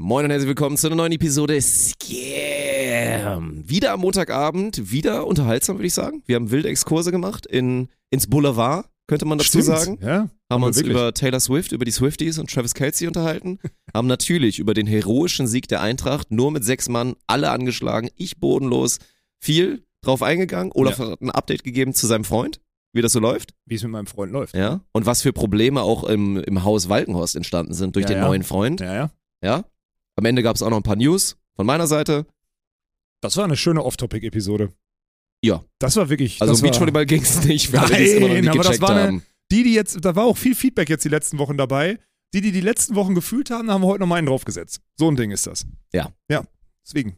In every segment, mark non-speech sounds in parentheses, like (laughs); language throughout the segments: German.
Moin und herzlich willkommen zu einer neuen Episode Scam. Wieder am Montagabend, wieder unterhaltsam, würde ich sagen. Wir haben wilde Exkurse gemacht in, ins Boulevard, könnte man dazu Stimmt, sagen. Ja, Haben uns wirklich. über Taylor Swift, über die Swifties und Travis Kelsey unterhalten. (laughs) haben natürlich über den heroischen Sieg der Eintracht, nur mit sechs Mann, alle angeschlagen, ich bodenlos, viel drauf eingegangen. Olaf hat ein Update gegeben zu seinem Freund, wie das so läuft. wie es mit meinem Freund läuft. Ja. Und was für Probleme auch im, im Haus Walkenhorst entstanden sind durch Ja, den ja. neuen Freund. Ja, ja. Ja. Am Ende gab es auch noch ein paar News von meiner Seite. Das war eine schöne Off-Topic-Episode. Ja. Das war wirklich. Also das war, Beachvolleyball ging es nicht, alle, die es immer noch nicht aber das gecheckt war eine- haben. Die, die jetzt, da war auch viel Feedback jetzt die letzten Wochen dabei. Die, die die letzten Wochen gefühlt haben, haben wir heute noch mal einen draufgesetzt. So ein Ding ist das. Ja. Ja, deswegen.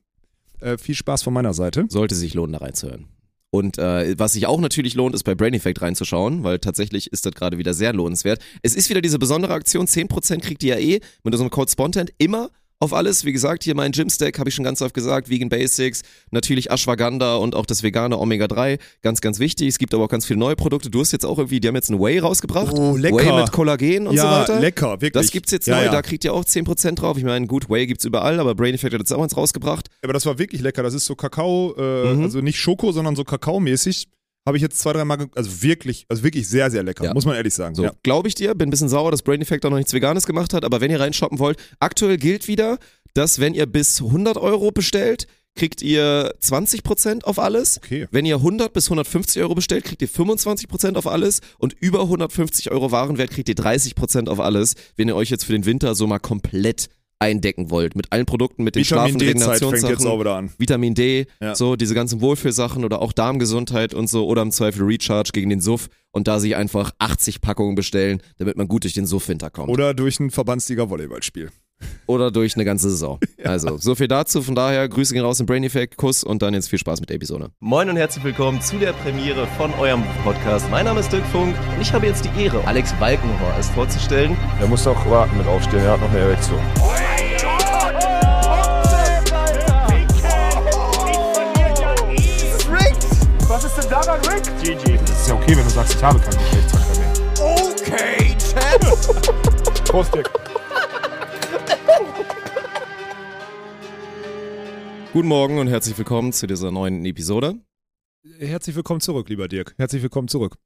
Äh, viel Spaß von meiner Seite. Sollte sich lohnen, da reinzuhören. Und äh, was sich auch natürlich lohnt, ist bei Brain Effect reinzuschauen, weil tatsächlich ist das gerade wieder sehr lohnenswert. Es ist wieder diese besondere Aktion, 10% kriegt ihr ja eh mit unserem Code Spontent immer auf alles. Wie gesagt, hier mein Gym-Stack, habe ich schon ganz oft gesagt, Vegan Basics, natürlich Ashwagandha und auch das vegane Omega-3, ganz, ganz wichtig. Es gibt aber auch ganz viele neue Produkte. Du hast jetzt auch irgendwie, die haben jetzt einen Whey rausgebracht. Oh, lecker. Whey mit Kollagen und ja, so weiter. lecker, wirklich. Das gibt's jetzt ja, neu, ja. da kriegt ihr auch 10% drauf. Ich meine, gut, Whey gibt's überall, aber Brain Effect hat jetzt auch eins rausgebracht. Aber das war wirklich lecker. Das ist so Kakao, äh, Mhm. also nicht Schoko, sondern so Kakaomäßig. Habe ich jetzt zwei, drei Mal, also wirklich, also wirklich sehr, sehr lecker, Ja. muss man ehrlich sagen. So, Ja. glaube ich dir, bin ein bisschen sauer, dass Brain Effect auch noch nichts Veganes gemacht hat, aber wenn ihr reinshoppen wollt, aktuell gilt wieder, dass wenn ihr bis 100 Euro bestellt, kriegt ihr 20% auf alles. Okay. Wenn ihr 100 bis 150 Euro bestellt, kriegt ihr 25% auf alles und über 150 Euro Warenwert kriegt ihr 30% auf alles, wenn ihr euch jetzt für den Winter so mal komplett eindecken wollt. Mit allen Produkten, mit den Vitamin Schlafen, D-Zeit fängt jetzt Regenerationssachen. auch wieder an. Vitamin D, Ja. so diese ganzen Wohlfühlsachen oder auch Darmgesundheit und so oder im Zweifel Recharge gegen den Suff und da sich einfach 80 Packungen bestellen, damit man gut durch den Suff-Winter kommt. Oder, durch ein Verbandsliga-Volleyballspiel. durch eine ganze Saison. (laughs) Also, so viel dazu. Von daher, Grüße gehen raus in Brain Effect, Kuss und dann jetzt viel Spaß mit der Episode. Moin und herzlich willkommen zu der Premiere von eurem Podcast. Mein Name ist Dirk Funk und ich habe jetzt die Ehre, Alex Balkenhorst vorzustellen. Er muss doch warten mit aufstehen, er hat noch eine Erektion. Was ist denn daran, Rick? Das ist ja okay, wenn du sagst, ich habe keinen Geschlechtsverkehr mehr. Okay, Chat. Prost, Dick. Guten Morgen und herzlich willkommen zu dieser neuen Episode. Herzlich willkommen zurück, lieber Dirk. Herzlich willkommen zurück.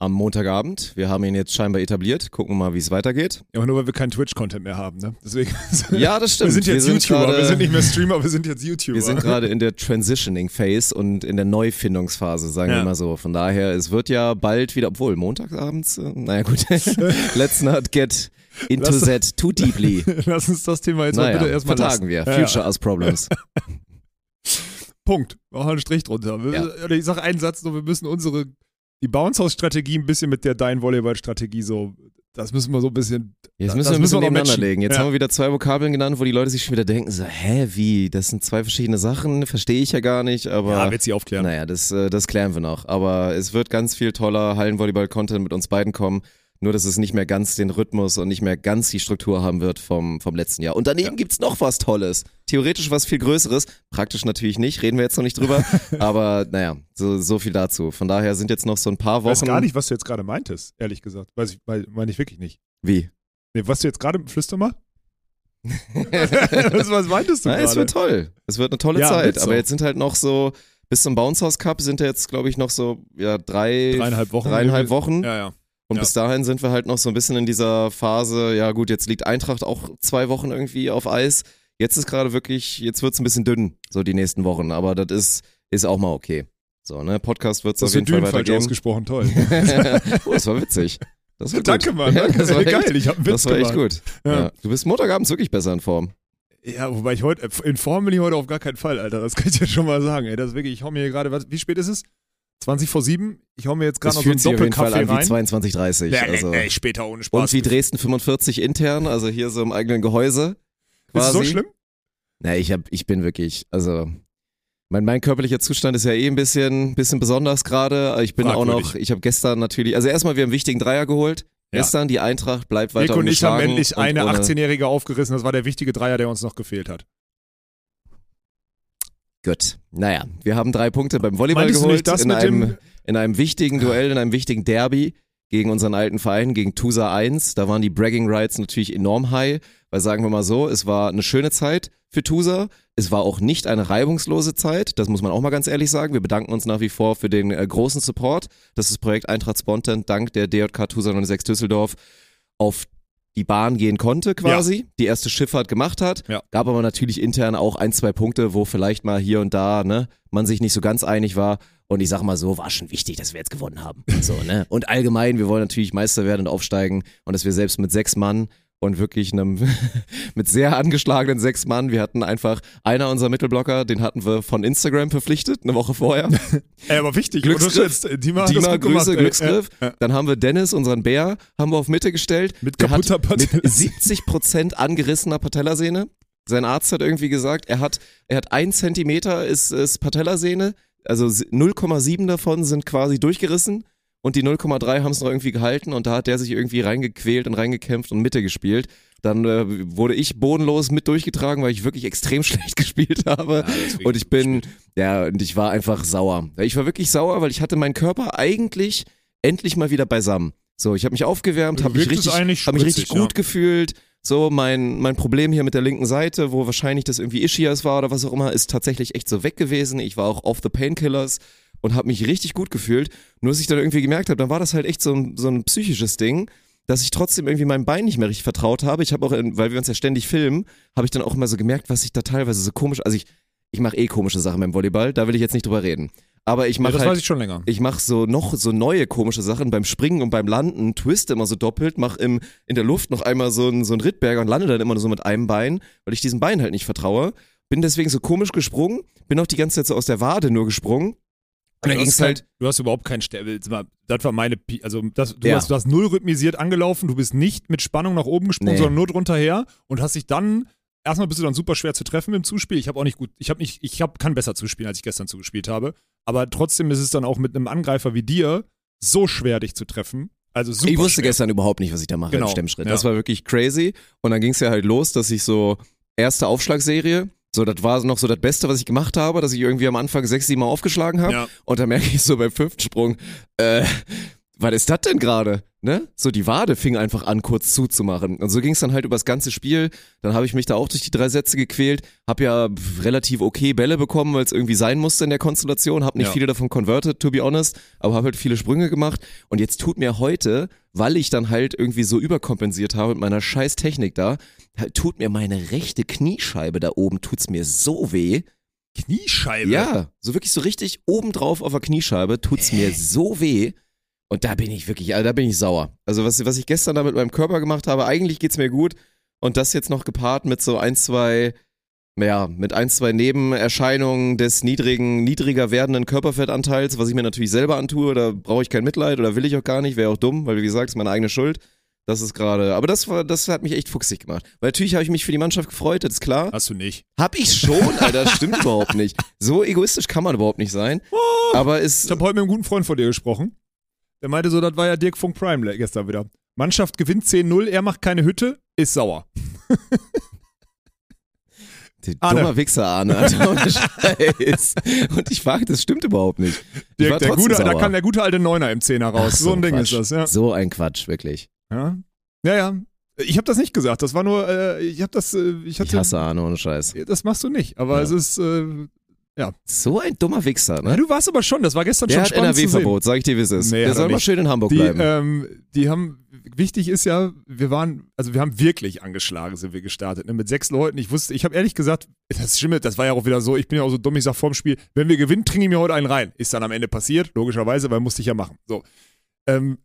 Am Montagabend. Wir haben ihn jetzt scheinbar etabliert. Gucken wir mal, wie es weitergeht. Ja, aber nur weil wir keinen Twitch-Content mehr haben, ne? Deswegen. (laughs) Ja, das stimmt. Wir sind jetzt Wir sind YouTuber, gerade- wir sind nicht mehr Streamer, wir sind jetzt YouTuber. Wir sind gerade in der Transitioning Phase und in der Neufindungsphase, sagen Ja. wir mal so. Von daher, es wird ja bald wieder, obwohl montagsabends, äh, naja gut, (laughs) let's not get into Lass- that too deeply. (laughs) Lass uns das Thema jetzt mal naja, bitte erstmal vertagen wir. lassen. Ja, Future us problems. (laughs) Punkt. Machen wir einen Strich drunter. Wir, Ja. Ich sage einen Satz nur, wir müssen unsere, die Bounce-House-Strategie ein bisschen mit der Dein Volleyball-Strategie so, das müssen wir so ein bisschen, Jetzt müssen wir ein bisschen wir nebeneinander legen. Jetzt Ja. haben wir wieder zwei Vokabeln genannt, wo die Leute sich schon wieder denken, so, hä, wie? Das sind zwei verschiedene Sachen, verstehe ich ja gar nicht, aber. ja, wird sie aufklären. Naja, das, äh, das klären wir noch. Aber es wird ganz viel toller Hallenvolleyball-Content mit uns beiden kommen. Nur, dass es nicht mehr ganz den Rhythmus und nicht mehr ganz die Struktur haben wird vom, vom letzten Jahr. Und daneben gibt's noch was Tolles. Theoretisch was viel Größeres. Praktisch natürlich nicht, reden wir jetzt noch nicht drüber. (laughs) Aber naja, so, so viel dazu. Von daher sind jetzt noch so ein paar Ich weiß Wochen. gar nicht, was du jetzt gerade meintest, ehrlich gesagt. Weiß ich, weil- meine ich wirklich nicht. Wie? Nee, was du jetzt gerade, flüster mal? (laughs) was, was meintest du es gerade? wird toll. Es wird eine tolle Ja, Zeit. Aber jetzt sind halt noch so, bis zum Bounce House Cup sind ja jetzt, glaube ich, noch so, ja, drei, Dreieinhalb Wochen. dreieinhalb Wochen. Ja, ja. Und Ja. bis dahin sind wir halt noch so ein bisschen in dieser Phase, ja gut, jetzt liegt Eintracht auch zwei Wochen irgendwie auf Eis. Jetzt ist gerade wirklich, jetzt wird's ein bisschen dünn, so die nächsten Wochen. Aber das ist, ist auch mal okay. So, ne, Podcast wird's Das auf jeden Fall Dün falsch weitergeben. ausgesprochen, toll. (laughs) oh, das war witzig. Das war (laughs) gut. Danke, Mann. Ja, Danke. das war echt, Geil, ich hab einen Witz Das war echt gemacht. gut. Ja. Ja. Du bist Montagabends wirklich besser in Form. Ja, wobei ich heute, in Form bin ich heute auf gar keinen Fall, Alter. Das kann ich dir schon mal sagen, ey. Das ist wirklich, ich hau mir hier gerade, was- wie spät ist es? 20 vor 7? Ich hau mir jetzt gerade noch so einen Doppelkaffee rein. 22,30. Nee, also. nee, nee, später ohne Spaß. Und wie Dresden 45 intern, also hier so im eigenen Gehäuse. ist Quasi. so schlimm? Na, ich hab, ich bin wirklich, also mein, mein körperlicher Zustand ist ja eh ein bisschen, bisschen besonders gerade. Ich bin auch noch, Fragwürdig. ich habe gestern natürlich, also erstmal wir haben einen wichtigen Dreier geholt. Ja. Gestern die Eintracht bleibt weiter Nick und ich haben ungeschlagen endlich eine ohne- 18-Jährige aufgerissen. Das war der wichtige Dreier, der uns noch gefehlt hat. Gut. Naja, wir haben drei Punkte beim Volleyball Meintest geholt in einem in einem wichtigen Duell, in einem wichtigen Derby gegen unseren alten Verein, gegen Tusa 1. Da waren die Bragging Rights natürlich enorm high, weil sagen wir mal so, es war eine schöne Zeit für Tusa. Es war auch nicht eine reibungslose Zeit, das muss man auch mal ganz ehrlich sagen. Wir bedanken uns nach wie vor für den äh, großen Support, dass das Projekt Eintracht Spontan dank der DJK Tusa 06 Düsseldorf auf die Bahn gehen konnte quasi, die erste Schifffahrt gemacht hat. Ja. Gab aber natürlich intern auch ein, zwei Punkte, wo vielleicht mal hier und da ne, man sich nicht so ganz einig war. Und ich sag mal so, war schon wichtig, dass wir jetzt gewonnen haben. So, ne? Und allgemein, wir wollen natürlich Meister werden und aufsteigen und dass wir selbst mit sechs Mann und wirklich einem (laughs) mit sehr angeschlagenen sechs Mann. Wir hatten einfach einer unserer Mittelblocker, den hatten wir von Instagram verpflichtet, eine Woche vorher. (laughs) Ey, aber wichtig, (laughs) Glücksgriff. Dima Dima, gemacht, Grüße, ey. Glücksgriff. Ja, ja. Dann haben wir Dennis, unseren Bär, haben wir auf Mitte gestellt. Mit Der kaputter hat mit Patella. 70 Prozent angerissener Patellasehne. Sein Arzt hat irgendwie gesagt, er hat, er hat ein Zentimeter ist, ist Patellasehne, also 0,7 davon sind quasi durchgerissen und die 0,3 haben es noch irgendwie gehalten und da hat der sich irgendwie reingequält und reingekämpft und Mitte gespielt. Dann äh, wurde ich bodenlos mit durchgetragen, weil ich wirklich extrem (laughs) schlecht gespielt habe. und ich bin, ja, und ich war einfach sauer. Ich war wirklich sauer, weil ich hatte meinen Körper eigentlich endlich mal wieder beisammen. So, ich habe mich aufgewärmt, habe mich richtig, hab mich richtig gut ja. gefühlt. So, mein, mein Problem hier mit der linken Seite, wo wahrscheinlich das irgendwie Ischias war oder was auch immer, ist tatsächlich echt so weg gewesen. Ich war auch off the Painkillers und habe mich richtig gut gefühlt. Nur, dass ich dann irgendwie gemerkt habe, dann war das halt echt so ein, so ein psychisches Ding, dass ich trotzdem irgendwie meinem Bein nicht mehr richtig vertraut habe. Ich habe auch, in, weil wir uns ja ständig filmen, habe ich dann auch immer so gemerkt, was ich da teilweise so komisch, also ich, ich mache eh komische Sachen beim Volleyball, da will ich jetzt nicht drüber reden. Aber ich Ja, mache das halt, weiß ich schon länger. ich mache so noch so neue komische Sachen beim Springen und beim Landen, twiste immer so doppelt, mache im in der Luft noch einmal so ein so ein Rittberger und lande dann immer nur so mit einem Bein, weil ich diesem Bein halt nicht vertraue. Bin deswegen so komisch gesprungen, bin auch die ganze Zeit so aus der Wade nur gesprungen. Und dann Du hast ging's kein- halt Du hast überhaupt keinen Sterbe. Das war meine. Pi also, das, du, Ja. hast, du hast null rhythmisiert angelaufen. Du bist nicht mit Spannung nach oben gesprungen, Nee. sondern nur drunter her und hast dich dann. Erstmal bist du dann super schwer zu treffen im Zuspiel. Ich habe auch nicht gut. Ich habe nicht. Ich hab, kann besser zuspielen, als ich gestern zugespielt habe. Aber trotzdem ist es dann auch mit einem Angreifer wie dir so schwer, dich zu treffen. Also super. ich wusste schwer. gestern überhaupt nicht, was ich da mache Genau. im Stemmschritt. Ja. Das war wirklich crazy. Und dann ging's ja halt los, dass ich so erste Aufschlagserie, so das war noch so das Beste, was ich gemacht habe, dass ich irgendwie am Anfang sechs, sieben Mal aufgeschlagen habe. Ja. Und dann merke ich so beim fünften Sprung, äh, was ist das denn gerade? Ne? So die Wade fing einfach an, kurz zuzumachen. Und so ging es dann halt über das ganze Spiel. Dann habe ich mich da auch durch die drei Sätze gequält, habe ja relativ okay Bälle bekommen, weil es irgendwie sein musste in der Konstellation, habe nicht Ja. viele davon converted, to be honest, aber habe halt viele Sprünge gemacht. Und jetzt tut mir heute, weil ich dann halt irgendwie so überkompensiert habe mit meiner scheiß Technik da, halt tut mir meine rechte Kniescheibe da oben, tut's mir so weh. Kniescheibe. Ja, so wirklich so richtig obendrauf auf der Kniescheibe tut's mir so weh. Und da bin ich wirklich, also da bin ich sauer. Also was, was ich gestern da mit meinem Körper gemacht habe, eigentlich geht's mir gut. Und das jetzt noch gepaart mit so ein, zwei, ja, mit ein, zwei Nebenerscheinungen des niedrigen, niedriger werdenden Körperfettanteils, was ich mir natürlich selber antue, da brauche ich kein Mitleid oder will ich auch gar nicht, wäre auch dumm, weil wie gesagt, ist meine eigene Schuld. Das ist gerade, aber das war, das hat mich echt fuchsig gemacht. Weil natürlich habe ich mich für die Mannschaft gefreut, das ist klar. Hast du nicht. Hab ich schon, Alter, das stimmt (laughs) überhaupt nicht. So egoistisch kann man überhaupt nicht sein. Aber Ich es, habe heute mit einem guten Freund von dir gesprochen. Der meinte so, das war ja Dirk Funk Prime gestern wieder. Mannschaft gewinnt 10-0, er macht keine Hütte, ist sauer. (laughs) der Arne. dummer Wichser Arne, Alter, ohne (laughs) Scheiß. Und ich frage, das stimmt überhaupt nicht. Ich Dirk, der gute, da sauer. kann der gute alte Neuner im Zehner raus. Ach, so, ein Ding Quatsch. ist das, ja. So ein Quatsch, wirklich. Ja, ja. ja. Ich habe das nicht gesagt. Das war nur, äh, ich habe das, äh, ich Ich hatte, hasse Arne, ohne Scheiß. das machst du nicht. Aber Ja. es ist, äh, So ein dummer Wichser, ja, ne? du warst aber schon. Das war gestern Der schon spannend. NRW-Verbot, sag ich dir, wie es ist. Nee, der er soll mal schön in Hamburg Die, bleiben. ähm, die haben, wichtig ist ja, wir waren, also wir haben wirklich angeschlagen, sind wir gestartet, ne, mit sechs Leuten. Ich wusste, ich habe ehrlich gesagt, das stimmt, das war ja auch wieder so, ich bin ja auch so dumm, ich sag vorm Spiel, wenn wir gewinnen, trinke ich mir heute einen rein. Ist dann am Ende passiert, logischerweise, weil musste ich ja machen. So. Ähm,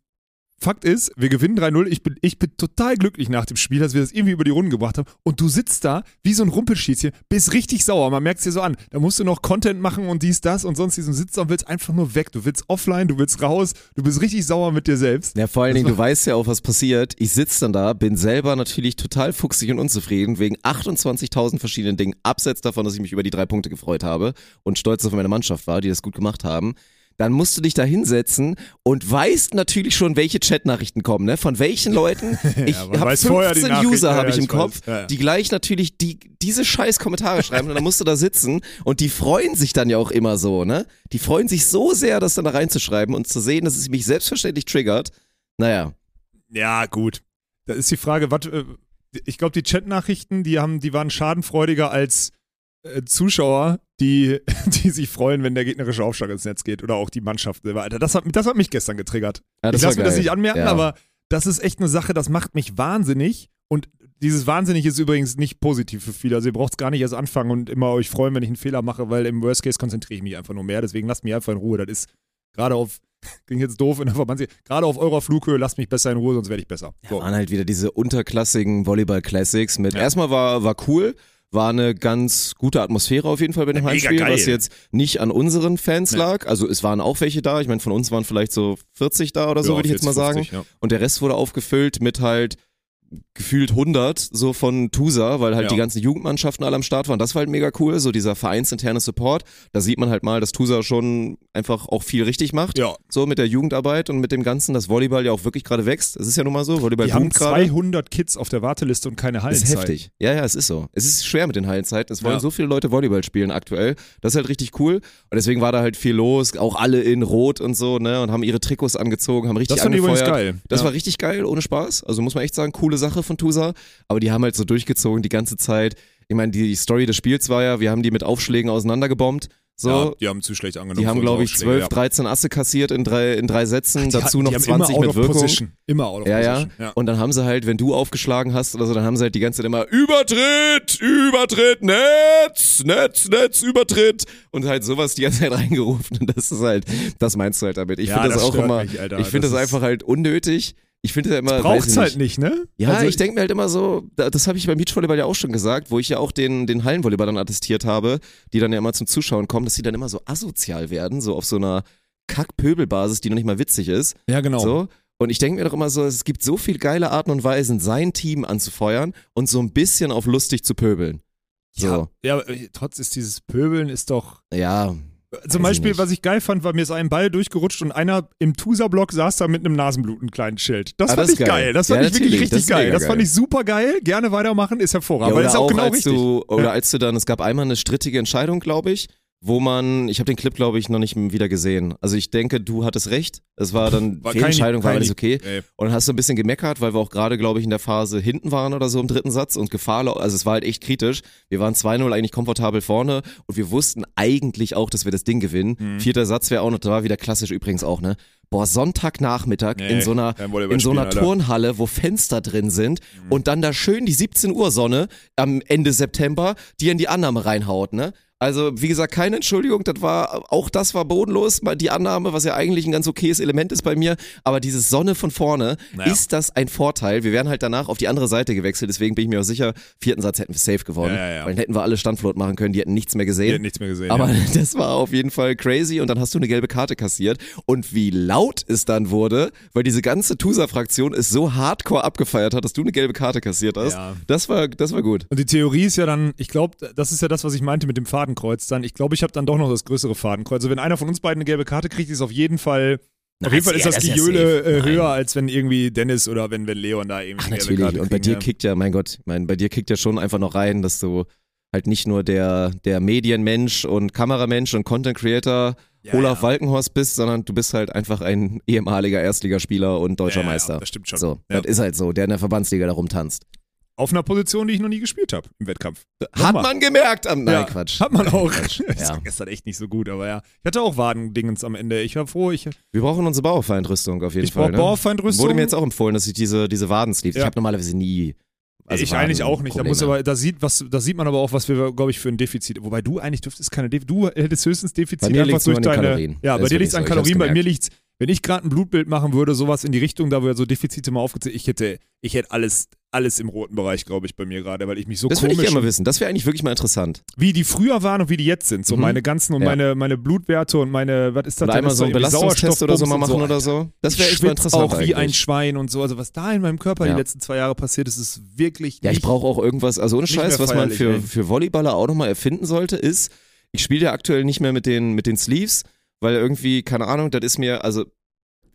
Fakt ist, wir gewinnen 3-0. Ich bin, ich bin total glücklich nach dem Spiel, dass wir das irgendwie über die Runden gebracht haben. Und du sitzt da wie so ein Rumpelschießchen, bist richtig sauer. Man merkt es dir so an. Da musst du noch Content machen und dies, das und sonst diesen Sitz und willst einfach nur weg. Du willst offline, du willst raus, du bist richtig sauer mit dir selbst. Ja, vor allen Dingen, du weißt ja auch, was passiert. Ich sitze dann da, bin selber natürlich total fuchsig und unzufrieden wegen 28.000 verschiedenen Dingen, abseits davon, dass ich mich über die drei Punkte gefreut habe und stolz auf meine Mannschaft war, die das gut gemacht haben. Dann musst du dich da hinsetzen und weißt natürlich schon, welche Chatnachrichten kommen, ne? Von welchen Leuten. (laughs) Ich man habe weiß vorher die 15 Nachrichten, User ja, habe ja, ich im ich Kopf. Ja, ja. die gleich natürlich die, diese scheiß Kommentare schreiben und dann musst du da sitzen und die freuen sich dann ja auch immer so, ne? Die freuen sich so sehr, das dann da reinzuschreiben und zu sehen, dass es mich selbstverständlich triggert. Naja. Ja, gut. Da ist die Frage, was, äh, ich glaube, die Chat-Nachrichten, die haben, die waren schadenfreudiger als äh, Zuschauer, die, (laughs) die sich freuen, wenn der gegnerische Aufschlag ins Netz geht oder auch die Mannschaft selber. Alter, das hat, das hat mich gestern getriggert. Ja, ich lasse mir das nicht anmerken, Ja. aber das ist echt eine Sache, das macht mich wahnsinnig. Und dieses Wahnsinnig ist übrigens nicht positiv für viele. Also ihr braucht es gar nicht erst anfangen und immer euch freuen, wenn ich einen Fehler mache, weil im Worst Case konzentriere ich mich einfach nur mehr. Deswegen lasst mich einfach in Ruhe. Das ist gerade auf, (laughs) klingt jetzt doof in der Verbands, gerade auf eurer Flughöhe, lasst mich besser in Ruhe, sonst werde ich besser. So. waren halt wieder diese unterklassigen Volleyball-Classics mit. Ja. Erstmal war, war cool, war eine ganz gute Atmosphäre auf jeden Fall bei dem mega Heimspiel, geil. was jetzt nicht an unseren Fans Nee. lag. Also es waren auch welche da. Ich meine, von uns waren vielleicht so 40 da oder so, Ja, würde ich jetzt mal 40, sagen. 50, ja. Und der Rest wurde aufgefüllt mit halt gefühlt 100 so von Tusa, weil halt Ja. die ganzen Jugendmannschaften alle am Start waren. Das war halt mega cool, so dieser vereinsinterne Support. Da sieht man halt mal, dass Tusa schon einfach auch viel richtig macht. Ja, So mit der Jugendarbeit und mit dem Ganzen, dass Volleyball ja auch wirklich gerade wächst. Es ist ja nun mal so, Volleyball die haben boomt gerade. 200 Kids auf der Warteliste und keine Das Hallenzeit. ist heftig. Ja, ja, es ist so. Es ist schwer mit den Hallenzeiten. Es wollen Ja. so viele Leute Volleyball spielen aktuell. Das ist halt richtig cool. Und deswegen war da halt viel los. Auch alle in Rot und so, ne? Und haben ihre Trikots angezogen, haben richtig Das fand ich übrigens geil. Das ja. war richtig geil, ohne Spaß. Also muss man echt sagen, coole Sache von Tusa. Aber die haben halt so durchgezogen die ganze Zeit. Ich meine, die Story des Spiels war ja, wir haben die mit Aufschlägen auseinandergebombt. So, ja, die haben zu schlecht angenommen. die haben, glaube ich, Aufschläge, 12, 13 Asse kassiert in drei, in drei Sätzen. Die Dazu noch die haben 20 immer out mit Wirkung. Position. Immer out of Ja, ja, position. ja. Und dann haben sie halt, wenn du aufgeschlagen hast oder so, dann haben sie halt die ganze Zeit immer Übertritt, Übertritt, Netz, Netz, Netz, Übertritt und halt sowas die ganze Zeit (laughs) reingerufen. Und das ist halt, das meinst du halt damit. Ich Ja, finde das, das auch immer, mich, Alter. ich finde Das das, einfach halt unnötig. Ich finde ja immer, Braucht's ich halt nicht, ne? Ja, Also ich denke mir halt immer so, da- das habe ich beim Beachvolleyball ja auch schon gesagt, wo ich ja auch den, den Hallenvolleyball dann attestiert habe, die dann ja immer zum Zuschauen kommen, dass die dann immer so asozial werden, so auf so einer Kack-Pöbel-Basis, die noch nicht mal witzig ist. Ja, genau. So. Und ich denke mir doch immer so, es gibt so viel geile Arten und Weisen, sein Team anzufeuern und so ein bisschen auf lustig zu pöbeln. So. Ja, ja, aber, äh, trotz ist dieses Pöbeln ist doch. Ja. Zum ich Beispiel, was ich geil fand, war mir ist ein Ball durchgerutscht und einer im Tusa-Block saß da mit einem Nasenblut, einem kleinen Schild. Das Ah, fand das ich geil. geil. Das fand Ja, ich wirklich richtig Das geil. Das fand ich super geil. Gerne weitermachen, ist hervorragend. ja weil oder das ist auch, genau als richtig. du, oder Ja. als du dann, es gab einmal eine strittige Entscheidung, glaube ich, wo man, ich habe den Clip, glaube ich, noch nicht wieder gesehen. Also ich denke, du hattest recht. Es war dann, War Fehlentscheidung, war alles okay. Ey. Und dann hast du ein bisschen gemeckert, weil wir auch gerade, glaube ich, in der Phase hinten waren oder so im dritten Satz und Gefahr, also es war halt echt kritisch. Wir waren 2-0 eigentlich komfortabel vorne und wir wussten eigentlich auch, dass wir das Ding gewinnen. Mhm. Vierter Satz wäre auch noch, da war wieder klassisch übrigens auch, ne? Boah, Sonntagnachmittag Nee, in so einer, in so einer Alter. Turnhalle, wo Fenster drin sind Mhm. und dann da schön die 17 Uhr Sonne am Ende September, die in die Annahme reinhaut, ne? Also, wie gesagt, keine Entschuldigung, das war, auch das war bodenlos, die Annahme, was ja eigentlich ein ganz okayes Element ist bei mir, aber dieses Sonne von vorne, Naja. ist das ein Vorteil. Wir wären halt danach auf die andere Seite gewechselt, deswegen bin ich mir auch sicher, vierten Satz hätten wir safe gewonnen, Ja, ja, ja. weil dann hätten wir alle Standfloat machen können, die hätten nichts mehr gesehen. hätte nichts mehr gesehen. Aber (laughs) das war auf jeden Fall crazy und dann hast du eine gelbe Karte kassiert. Und wie laut es dann wurde, weil diese ganze Tusa-Fraktion es so hardcore abgefeiert hat, dass du eine gelbe Karte kassiert hast, das, war, das war gut. Und die Theorie ist ja dann, ich glaube, das ist ja das, was ich meinte mit dem Fadenkreuz dann. Ich glaube, ich habe dann doch noch das größere Fadenkreuz. Also wenn einer von uns beiden eine gelbe Karte kriegt, ist auf jeden Fall, auf jeden Fall ist das, das ist ja äh, höher, als wenn irgendwie Dennis oder wenn, wenn Leon da irgendwie Ach, natürlich. Karte Und bei dir ja. kickt ja, mein Gott, mein, bei dir kickt ja schon einfach noch rein, dass du halt nicht nur der, der Medienmensch und Kameramensch und Content Creator Ja, Olaf. Walkenhorst bist, sondern du bist halt einfach ein ehemaliger Erstligaspieler und deutscher Meister. das stimmt schon. So, das ist halt so, der in der Verbandsliga da rumtanzt. Auf einer Position, die ich noch nie gespielt habe im Wettkampf. Hat Nochmal. man gemerkt am, nein, Ja, Quatsch. Hat man auch. Quatsch. (laughs) Das Ja. war gestern echt nicht so gut, aber ja. Ich hatte auch Wadendingens am Ende. Ich war froh, ich, Wir brauchen unsere Bauerfeindrüstung auf jeden ich Fall. brauche ne? Bauerfeindrüstung. Wurde mir jetzt auch empfohlen, dass ich diese, diese Wadensleeves, Ja. ich habe normalerweise nie. Also ich eigentlich auch nicht. Da muss aber, da sieht, was, da sieht man aber auch, was wir, glaube ich, für ein Defizit. Wobei du eigentlich dürftest keine Defizit. Du hättest höchstens Defizit einfach durch deine. Kalorien. Ja, Das bei dir liegt es an. Ich Kalorien, bei mir gemerkt. liegt's, wenn ich gerade ein Blutbild machen würde, sowas in die Richtung, da wo ja so Defizite mal aufgezählt, ich hätte, ich hätte alles, alles im roten Bereich, glaube ich, bei mir gerade, weil ich mich so Das würde ich komisch gerne mal wissen. Das wäre eigentlich wirklich mal interessant. wie die früher waren und wie die jetzt sind. So Mhm. meine ganzen und Ja. meine, meine Blutwerte und meine, was ist das einmal so irgendwie Belastungstest oder so mal machen und oder so. Das wäre echt mal interessant. auch wie ein. Schwein und so. Also was da in meinem Körper Ja. die letzten zwei Jahre passiert ist, ist wirklich Ja, ich brauche auch irgendwas, also ohne Scheiß, was man für, ey. für Volleyballer auch nochmal erfinden sollte, ist, ich spiele ja aktuell nicht mehr mit den, mit den Sleeves, weil irgendwie, keine Ahnung, das ist mir, also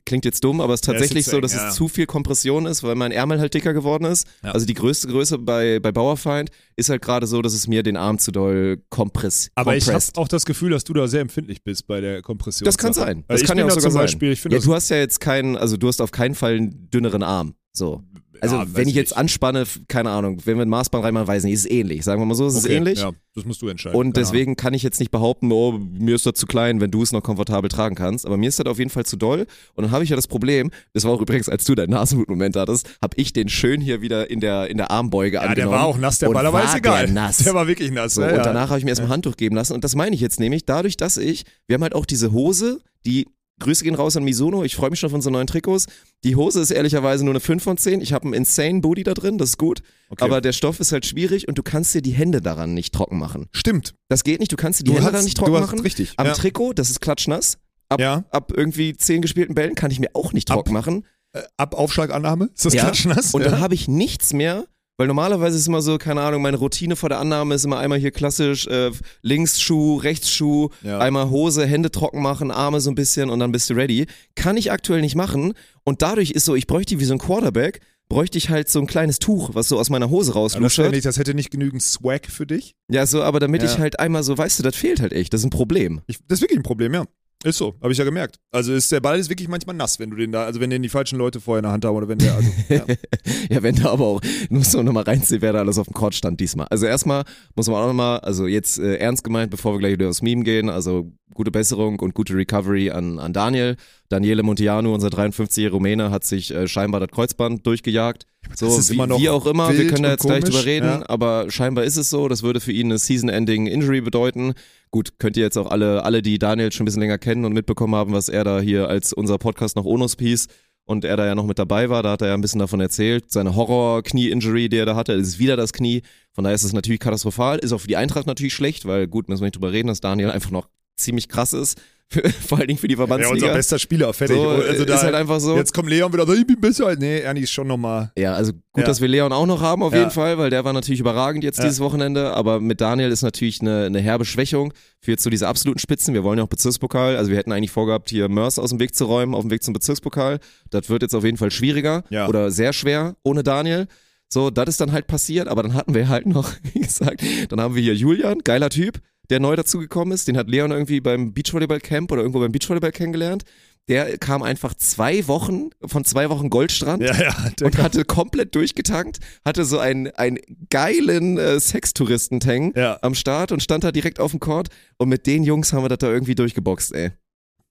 klingt jetzt dumm, aber es ist Ja, tatsächlich jetzt so, eng, dass ja. es zu viel Kompression ist, weil mein Ärmel halt dicker geworden ist. Ja. Also die größte Größe bei, bei Bauerfeind ist halt gerade so, dass es mir den Arm zu doll kompress Aber ich habe kompresst. auch das Gefühl, dass du da sehr empfindlich bist bei der Kompression. Das kann sein. Das kann ja auch sogar sein. Beispiel, ich finde Ja, du hast ja jetzt keinen, also du hast auf keinen Fall einen dünneren Arm. So. Also Ja, wenn ich jetzt nicht. anspanne, keine Ahnung, wenn wir ein Maßband reinmachen, weiß nicht, ist es ähnlich. Sagen wir mal so, ist es Okay, ähnlich. Ja, das musst du entscheiden. Und deswegen kann ich jetzt nicht behaupten, oh, mir ist das zu klein, wenn du es noch komfortabel tragen kannst. Aber mir ist das auf jeden Fall zu doll. Und dann habe ich ja das Problem, das war auch übrigens, als du deinen Nasenblutmoment hattest, habe ich den schön hier wieder in der, in der Armbeuge. Ja, angenommen. der war auch nass, der Und Ball, aber war ist egal. Der, nass. Der war wirklich nass. So, ja, und ja. danach habe ich mir erstmal ein Handtuch geben lassen. Und das meine ich jetzt nämlich, dadurch, dass ich, wir haben halt auch diese Hose, die, Grüße gehen raus an Misono, ich freue mich schon auf unsere neuen Trikots. Die Hose ist ehrlicherweise nur eine 5 von 10. Ich habe einen insane Booty da drin, das ist gut. Okay. Aber der Stoff ist halt schwierig und du kannst dir die Hände daran nicht trocken machen. Stimmt. Das geht nicht, du kannst dir die Du Hände hast- daran nicht trocken machen. richtig, Am ja. Trikot, das ist klatschnass. Ab, Ja. ab irgendwie 10 gespielten Bällen kann ich mir auch nicht Ab- trocken machen. Äh, Ab Aufschlagannahme? Ist das Ja. klatschnass? Und dann habe ich nichts mehr, weil normalerweise ist immer so, keine Ahnung, meine Routine vor der Annahme ist immer einmal hier klassisch äh, Linksschuh, Rechtsschuh, Ja. einmal Hose, Hände trocken machen, Arme so ein bisschen und dann bist du ready. Kann ich aktuell nicht machen und dadurch ist so, ich bräuchte wie so ein Quarterback, bräuchte ich halt so ein kleines Tuch, was so aus meiner Hose das, rausluschert. nicht, das hätte nicht genügend Swag für dich. Ja, so, aber damit Ja. ich halt einmal so, weißt du, das fehlt halt echt, das ist ein Problem. Ich, das ist wirklich ein Problem, ja. Ist so, habe ich ja gemerkt. Also ist der Ball ist wirklich manchmal nass, wenn du den da, also wenn den die falschen Leute vorher in der Hand haben oder wenn der, also, ja. (laughs) Ja, wenn da aber auch, muss man nochmal reinziehen, wer da alles auf dem Court stand diesmal. Also erstmal muss man auch nochmal, also jetzt äh, ernst gemeint, bevor wir gleich wieder aufs Meme gehen, also gute Besserung und gute Recovery an, an Daniel. Daniele Montiano, unser 53-jährige Rumäne, hat sich äh, scheinbar das Kreuzband durchgejagt. So, das ist wie, immer noch wie auch immer, wir können da jetzt gleich komisch, drüber reden, ja. aber scheinbar ist es so, das würde für ihn eine Season-Ending Injury bedeuten. Gut, könnt ihr jetzt auch alle, alle, die Daniel schon ein bisschen länger kennen und mitbekommen haben, was er da hier als unser Podcast noch Onus Piece und er da ja noch mit dabei war, da hat er ja ein bisschen davon erzählt, seine Horror-Knie-Injury, die er da hatte, ist wieder das Knie, von daher ist es natürlich katastrophal, ist auch für die Eintracht natürlich schlecht, weil gut, müssen wir nicht drüber reden, dass Daniel einfach noch ziemlich krass ist, für, (laughs) vor allen Dingen für die ja, unser Verbandsliga. bester Spieler, fertig. so, also ist da, halt einfach so. Jetzt kommt Leon wieder ich bin besser. Nee, Ernie ist schon nochmal. Ja, also gut, Ja. dass wir Leon auch noch haben auf Ja. jeden Fall, weil der war natürlich überragend jetzt dieses Wochenende, aber mit Daniel ist natürlich eine, eine herbe Schwächung für jetzt so diese absoluten Spitzen. Wir wollen ja auch Bezirkspokal, also wir hätten eigentlich vorgehabt, hier Mörs aus dem Weg zu räumen, auf dem Weg zum Bezirkspokal. Das wird jetzt auf jeden Fall schwieriger Ja. oder sehr schwer ohne Daniel. So, das ist dann halt passiert, aber dann hatten wir halt noch, (laughs) wie gesagt, dann haben wir hier Julian, geiler Typ, der neu dazugekommen ist. Den hat Leon irgendwie beim Beachvolleyball-Camp oder irgendwo beim Beachvolleyball kennengelernt. Der kam einfach zwei Wochen, von zwei Wochen Goldstrand Ja, ja. Und hatte komplett durchgetankt, hatte so einen, einen geilen äh, Sextouristentang Ja. am Start und stand da direkt auf dem Court und mit den Jungs haben wir das da irgendwie durchgeboxt, ey.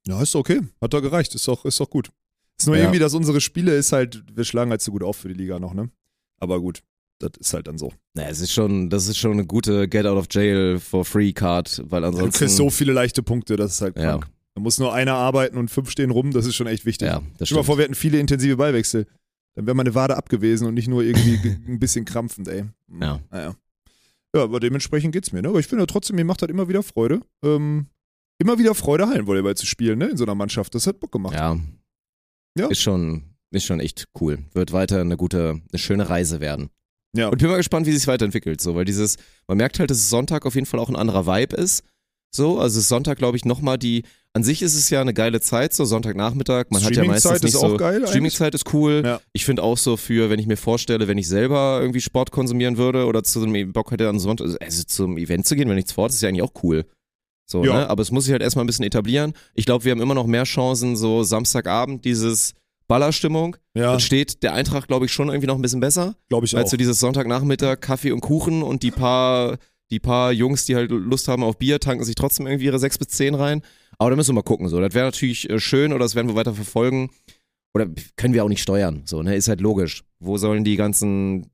ja, ist okay. Hat doch gereicht. Ist doch, ist doch gut. Ist nur Ja. irgendwie, dass unsere Spiele ist halt, wir schlagen halt so gut auf für die Liga noch, ne? Aber gut, das ist halt dann so. Naja, es ist schon, das ist schon eine gute Get out of jail for free Card, weil Du ansonsten. kriegst so viele leichte Punkte, das ist halt ja, krank. Da muss nur einer arbeiten und fünf stehen rum, das ist schon echt wichtig. ja, das Stell dir mal vor, wir hätten viele intensive Ballwechsel. Dann wäre meine Wade abgewesen und nicht nur irgendwie (laughs) ge- ein bisschen krampfend, ey. Ja. Naja. Ja, aber dementsprechend geht's mir, ne? Aber ich finde ja trotzdem, mir macht das immer wieder Freude. Ähm, immer wieder Freude, Hallenvolleyball zu spielen, ne? In so einer Mannschaft. Das hat Bock gemacht. Ja. Ja. Ist schon, ist schon echt cool. Wird weiter eine gute, eine schöne Reise werden. Ja. Und bin mal gespannt, wie sich weiterentwickelt, so, weil dieses, man merkt halt, dass Sonntag auf jeden Fall auch ein anderer Vibe ist. So, also Sonntag, glaube ich, nochmal die, an sich ist es ja eine geile Zeit, so Sonntagnachmittag. Man hat ja meistens Streamingzeit nicht ist so. auch geil. Streamingzeit ist cool. Ja. Ich finde auch so für, wenn ich mir vorstelle, wenn ich selber irgendwie Sport konsumieren würde oder zu einem Bock hätte an Sonntag, also zum Event zu gehen, wenn nichts fort, ist ja eigentlich auch cool. So, Ja. ne? Aber es muss sich halt erstmal ein bisschen etablieren. Ich glaube, wir haben immer noch mehr Chancen, so Samstagabend, dieses Ballerstimmung. Ja, Dann steht der Eintracht, glaube ich, schon irgendwie noch ein bisschen besser. glaube ich Als auch. so dieses Sonntagnachmittag Kaffee und Kuchen und die paar, die paar Jungs, die halt Lust haben auf Bier, tanken sich trotzdem irgendwie ihre sechs bis zehn rein. Aber da müssen wir mal gucken. So, das wäre natürlich äh, schön oder das werden wir weiter verfolgen. Oder können wir auch nicht steuern. So, ne, ist halt logisch. Wo sollen die ganzen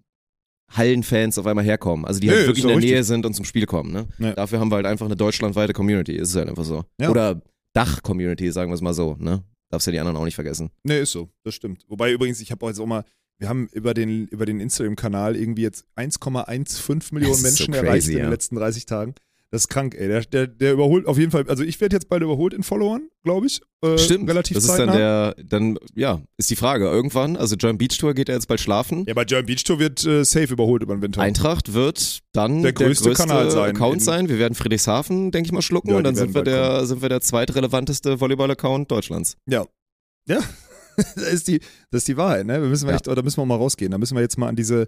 Hallenfans auf einmal herkommen? Also die halt ist wirklich in der richtig. Nähe sind und zum Spiel kommen. Ne? Ja. Dafür haben wir halt einfach eine deutschlandweite Community. Ist es halt einfach so. Ja. Oder Dach-Community, sagen wir es mal so. Ne? Darfst ja die anderen auch nicht vergessen. Nee, ist so, das stimmt. Wobei übrigens, ich habe auch jetzt auch mal, wir haben über den, über den Instagram-Kanal irgendwie jetzt 1,15 Millionen ist so Menschen crazy, erreicht in ja. den letzten 30 Tagen. Das ist krank, ey. Der, der, der überholt auf jeden Fall, also ich werde jetzt bald überholt in Followern, glaube ich. Äh, Stimmt. Relativ das ist zeitnah. dann der, dann, ja, ist die Frage. Irgendwann, also Joint Beach Tour geht er jetzt bald schlafen. Ja, bei German Beach Tour wird äh, safe überholt über den Winter. Eintracht wird dann Der größte Kanal sein. Account In- sein. Wir werden Friedrichshafen, denke ich mal, schlucken Ja, und dann sind wir, der, sind wir der zweitrelevanteste Volleyball-Account Deutschlands. Ja. Ja. (laughs) das, ist die, das ist die Wahrheit, ne? Wir müssen Ja. echt, da müssen wir mal rausgehen. Da müssen wir jetzt mal an diese,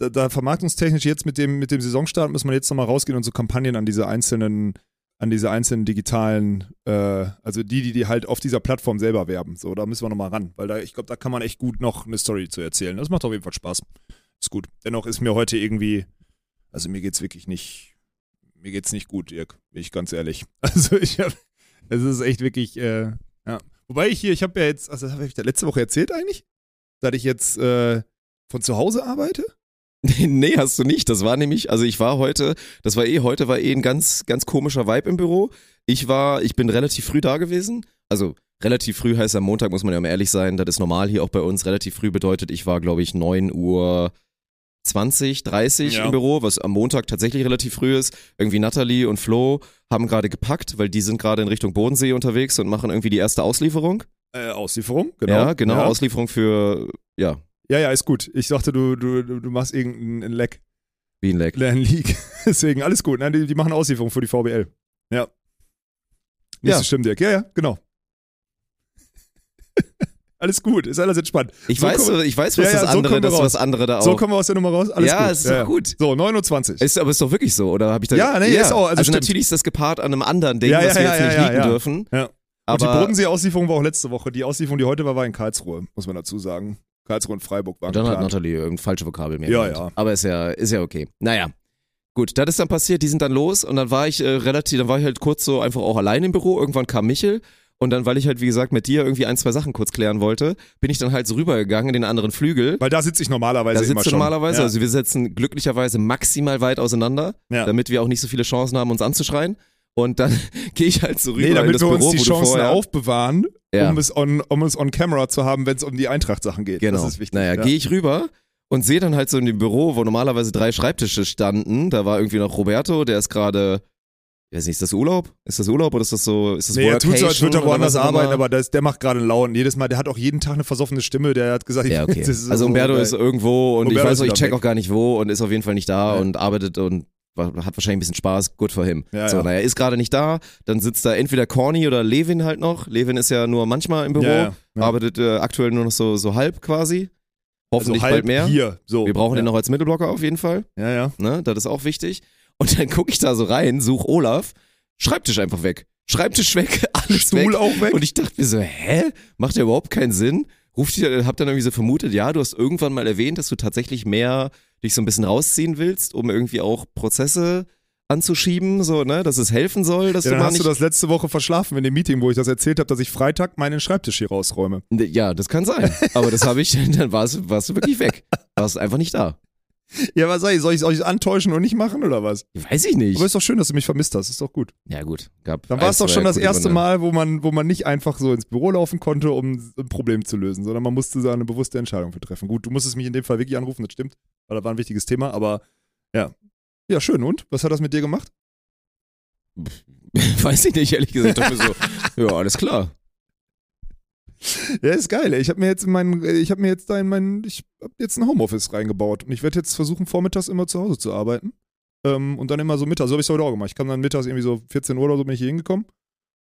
da, da vermarktungstechnisch jetzt mit dem, mit dem Saisonstart müssen wir jetzt nochmal rausgehen und so Kampagnen an diese einzelnen, an diese einzelnen digitalen, äh, also die, die, die halt auf dieser Plattform selber werben. So, da müssen wir nochmal ran, weil da, ich glaube, da kann man echt gut noch eine Story zu erzählen. Das macht auf jeden Fall Spaß. Ist gut. Dennoch ist mir heute irgendwie, also mir geht's wirklich nicht, mir geht's nicht gut, Dirk, bin ich ganz ehrlich. (laughs) Also ich habe, es ist echt wirklich, äh, ja. Wobei ich hier, ich habe ja jetzt, also das habe ich da letzte Woche erzählt eigentlich, dass ich jetzt äh, von zu Hause arbeite. (laughs) nee, hast du nicht. Das war nämlich, also ich war heute, das war eh, heute war eh ein ganz, ganz komischer Vibe im Büro. Ich war, ich bin relativ früh da gewesen. Also relativ früh heißt am Montag, muss man ja mal ehrlich sein, das ist normal hier auch bei uns. Relativ früh bedeutet, ich war, glaube ich, 9 Uhr 20, 30 Ja. im Büro, was am Montag tatsächlich relativ früh ist. Irgendwie Natalie und Flo haben gerade gepackt, weil die sind gerade in Richtung Bodensee unterwegs und machen irgendwie die erste Auslieferung. Äh, Auslieferung, genau. Ja, genau, Ja, Auslieferung für, ja, ja, ja, ist gut. Ich dachte, du, du, du machst irgendeinen Leck, wie ein Leck. Lern (laughs) League. Deswegen, alles gut. Nein, die, die machen Auslieferung für die VBL. Ja. Nicht Ja. so schlimm, Dirk. Ja, ja, genau. (laughs) alles gut, ist alles entspannt. Ich So weiß, kommen- ich weiß, was Ja, ja, das so andere, wir das, was andere da auch. So kommen wir aus der Nummer raus. Alles ja, gut. ist doch gut. So, 29. Ist, aber ist doch wirklich so, oder habe ich da Ja, nee, ist auch, also Also, stimmt. natürlich ist das gepaart an einem anderen Ding, Ja, was ja, wir ja, jetzt ja, nicht ja, liegen ja. dürfen. Ja. Und die Aber Bodensee-Auslieferung war auch letzte Woche. Die Auslieferung, die heute war, war in Karlsruhe, muss man dazu sagen. Karlsruhe und Freiburg waren dann hat geplant. Natalie irgendein falsche Vokabel mehr Ja, genannt. ja. Aber ist ja, ist ja okay. Naja. Gut, das ist dann passiert, die sind dann los und dann war ich äh, relativ, dann war ich halt kurz so einfach auch allein im Büro. Irgendwann kam Michel und dann, weil ich halt, wie gesagt, mit dir irgendwie ein, zwei Sachen kurz klären wollte, bin ich dann halt so rübergegangen in den anderen Flügel. Weil da sitze ich normalerweise Da immer du schon. normalerweise, Ja. also wir sitzen glücklicherweise maximal weit auseinander, Ja. damit wir auch nicht so viele Chancen haben, uns anzuschreien. Und dann (laughs) gehe ich halt so rüber Nee, in damit das wir Büro, uns die Chancen vorher, aufbewahren, Ja. um, es on, um es on camera zu haben, wenn es um die Eintracht-Sachen geht. Genau. Das ist wichtig. naja, ja. gehe ich rüber und sehe dann halt so in dem Büro, wo normalerweise drei Schreibtische standen. Da war irgendwie noch Roberto, der ist gerade, ich weiß nicht, ist das Urlaub? Ist das Urlaub oder ist das so, ist das Nee, er tut so, als würde er woanders arbeiten, aber das, der macht gerade Laune. Jedes Mal, der hat auch jeden Tag eine versoffene Stimme, der hat gesagt, Ja, (laughs) okay. das ist Also so Umberto ist irgendwo und Umberto ich weiß auch, ich check weg. auch gar nicht wo und ist auf jeden Fall nicht da Ja. und arbeitet und hat wahrscheinlich ein bisschen Spaß, good for him. Ja, so, ja. naja, ist gerade nicht da, dann sitzt da entweder Corny oder Levin halt noch. Levin ist ja nur manchmal im Büro, Ja, arbeitet äh, aktuell nur noch so, so halb quasi. Hoffentlich also halb bald mehr. Hier, so. Wir brauchen den noch als Mittelblocker auf jeden Fall. Ja, ja. Ne? Das ist auch wichtig. Und dann gucke ich da so rein, such Olaf, Schreibtisch einfach weg. Schreibtisch weg, (laughs) alles Stuhl weg. auch weg. Und ich dachte mir so, hä? Macht ja überhaupt keinen Sinn. Ruft ihr, hab dann irgendwie so vermutet, ja, du hast irgendwann mal erwähnt, dass du tatsächlich mehr dich so ein bisschen rausziehen willst, um irgendwie auch Prozesse anzuschieben, so, ne, dass es helfen soll, dass ja, du dann hast du das letzte Woche verschlafen in dem Meeting, wo ich das erzählt habe, dass ich Freitag meinen Schreibtisch hier rausräume. ja, das kann sein. Aber das habe ich, (laughs) dann warst, warst du wirklich weg. Warst einfach nicht da. (laughs) Ja, was soll ich? Soll ich ich antäuschen und nicht machen oder was? Weiß ich nicht. Aber ist doch schön, dass du mich vermisst hast. Ist doch gut. Ja, gut. Gab Dann war es doch schon das erste Gründe. Mal, wo man, wo man nicht einfach so ins Büro laufen konnte, um ein Problem zu lösen, sondern man musste da eine bewusste Entscheidung für treffen. Gut, du musstest mich in dem Fall wirklich anrufen, das stimmt, weil das war ein wichtiges Thema, aber ja. Ja, schön. Und? Was hat das mit dir gemacht? (laughs) Weiß ich nicht, ehrlich gesagt. Ich so, (laughs) ja, alles klar. (laughs) Ja, ist geil. Ich habe mir jetzt in meinen, ich habe mir jetzt da in meinen, ich habe jetzt ein Homeoffice reingebaut und ich werde jetzt versuchen, vormittags immer zu Hause zu arbeiten. Ähm, und dann immer so mittags. So habe ich es heute auch gemacht. Ich kam dann mittags irgendwie so 14 Uhr oder so bin ich hier hingekommen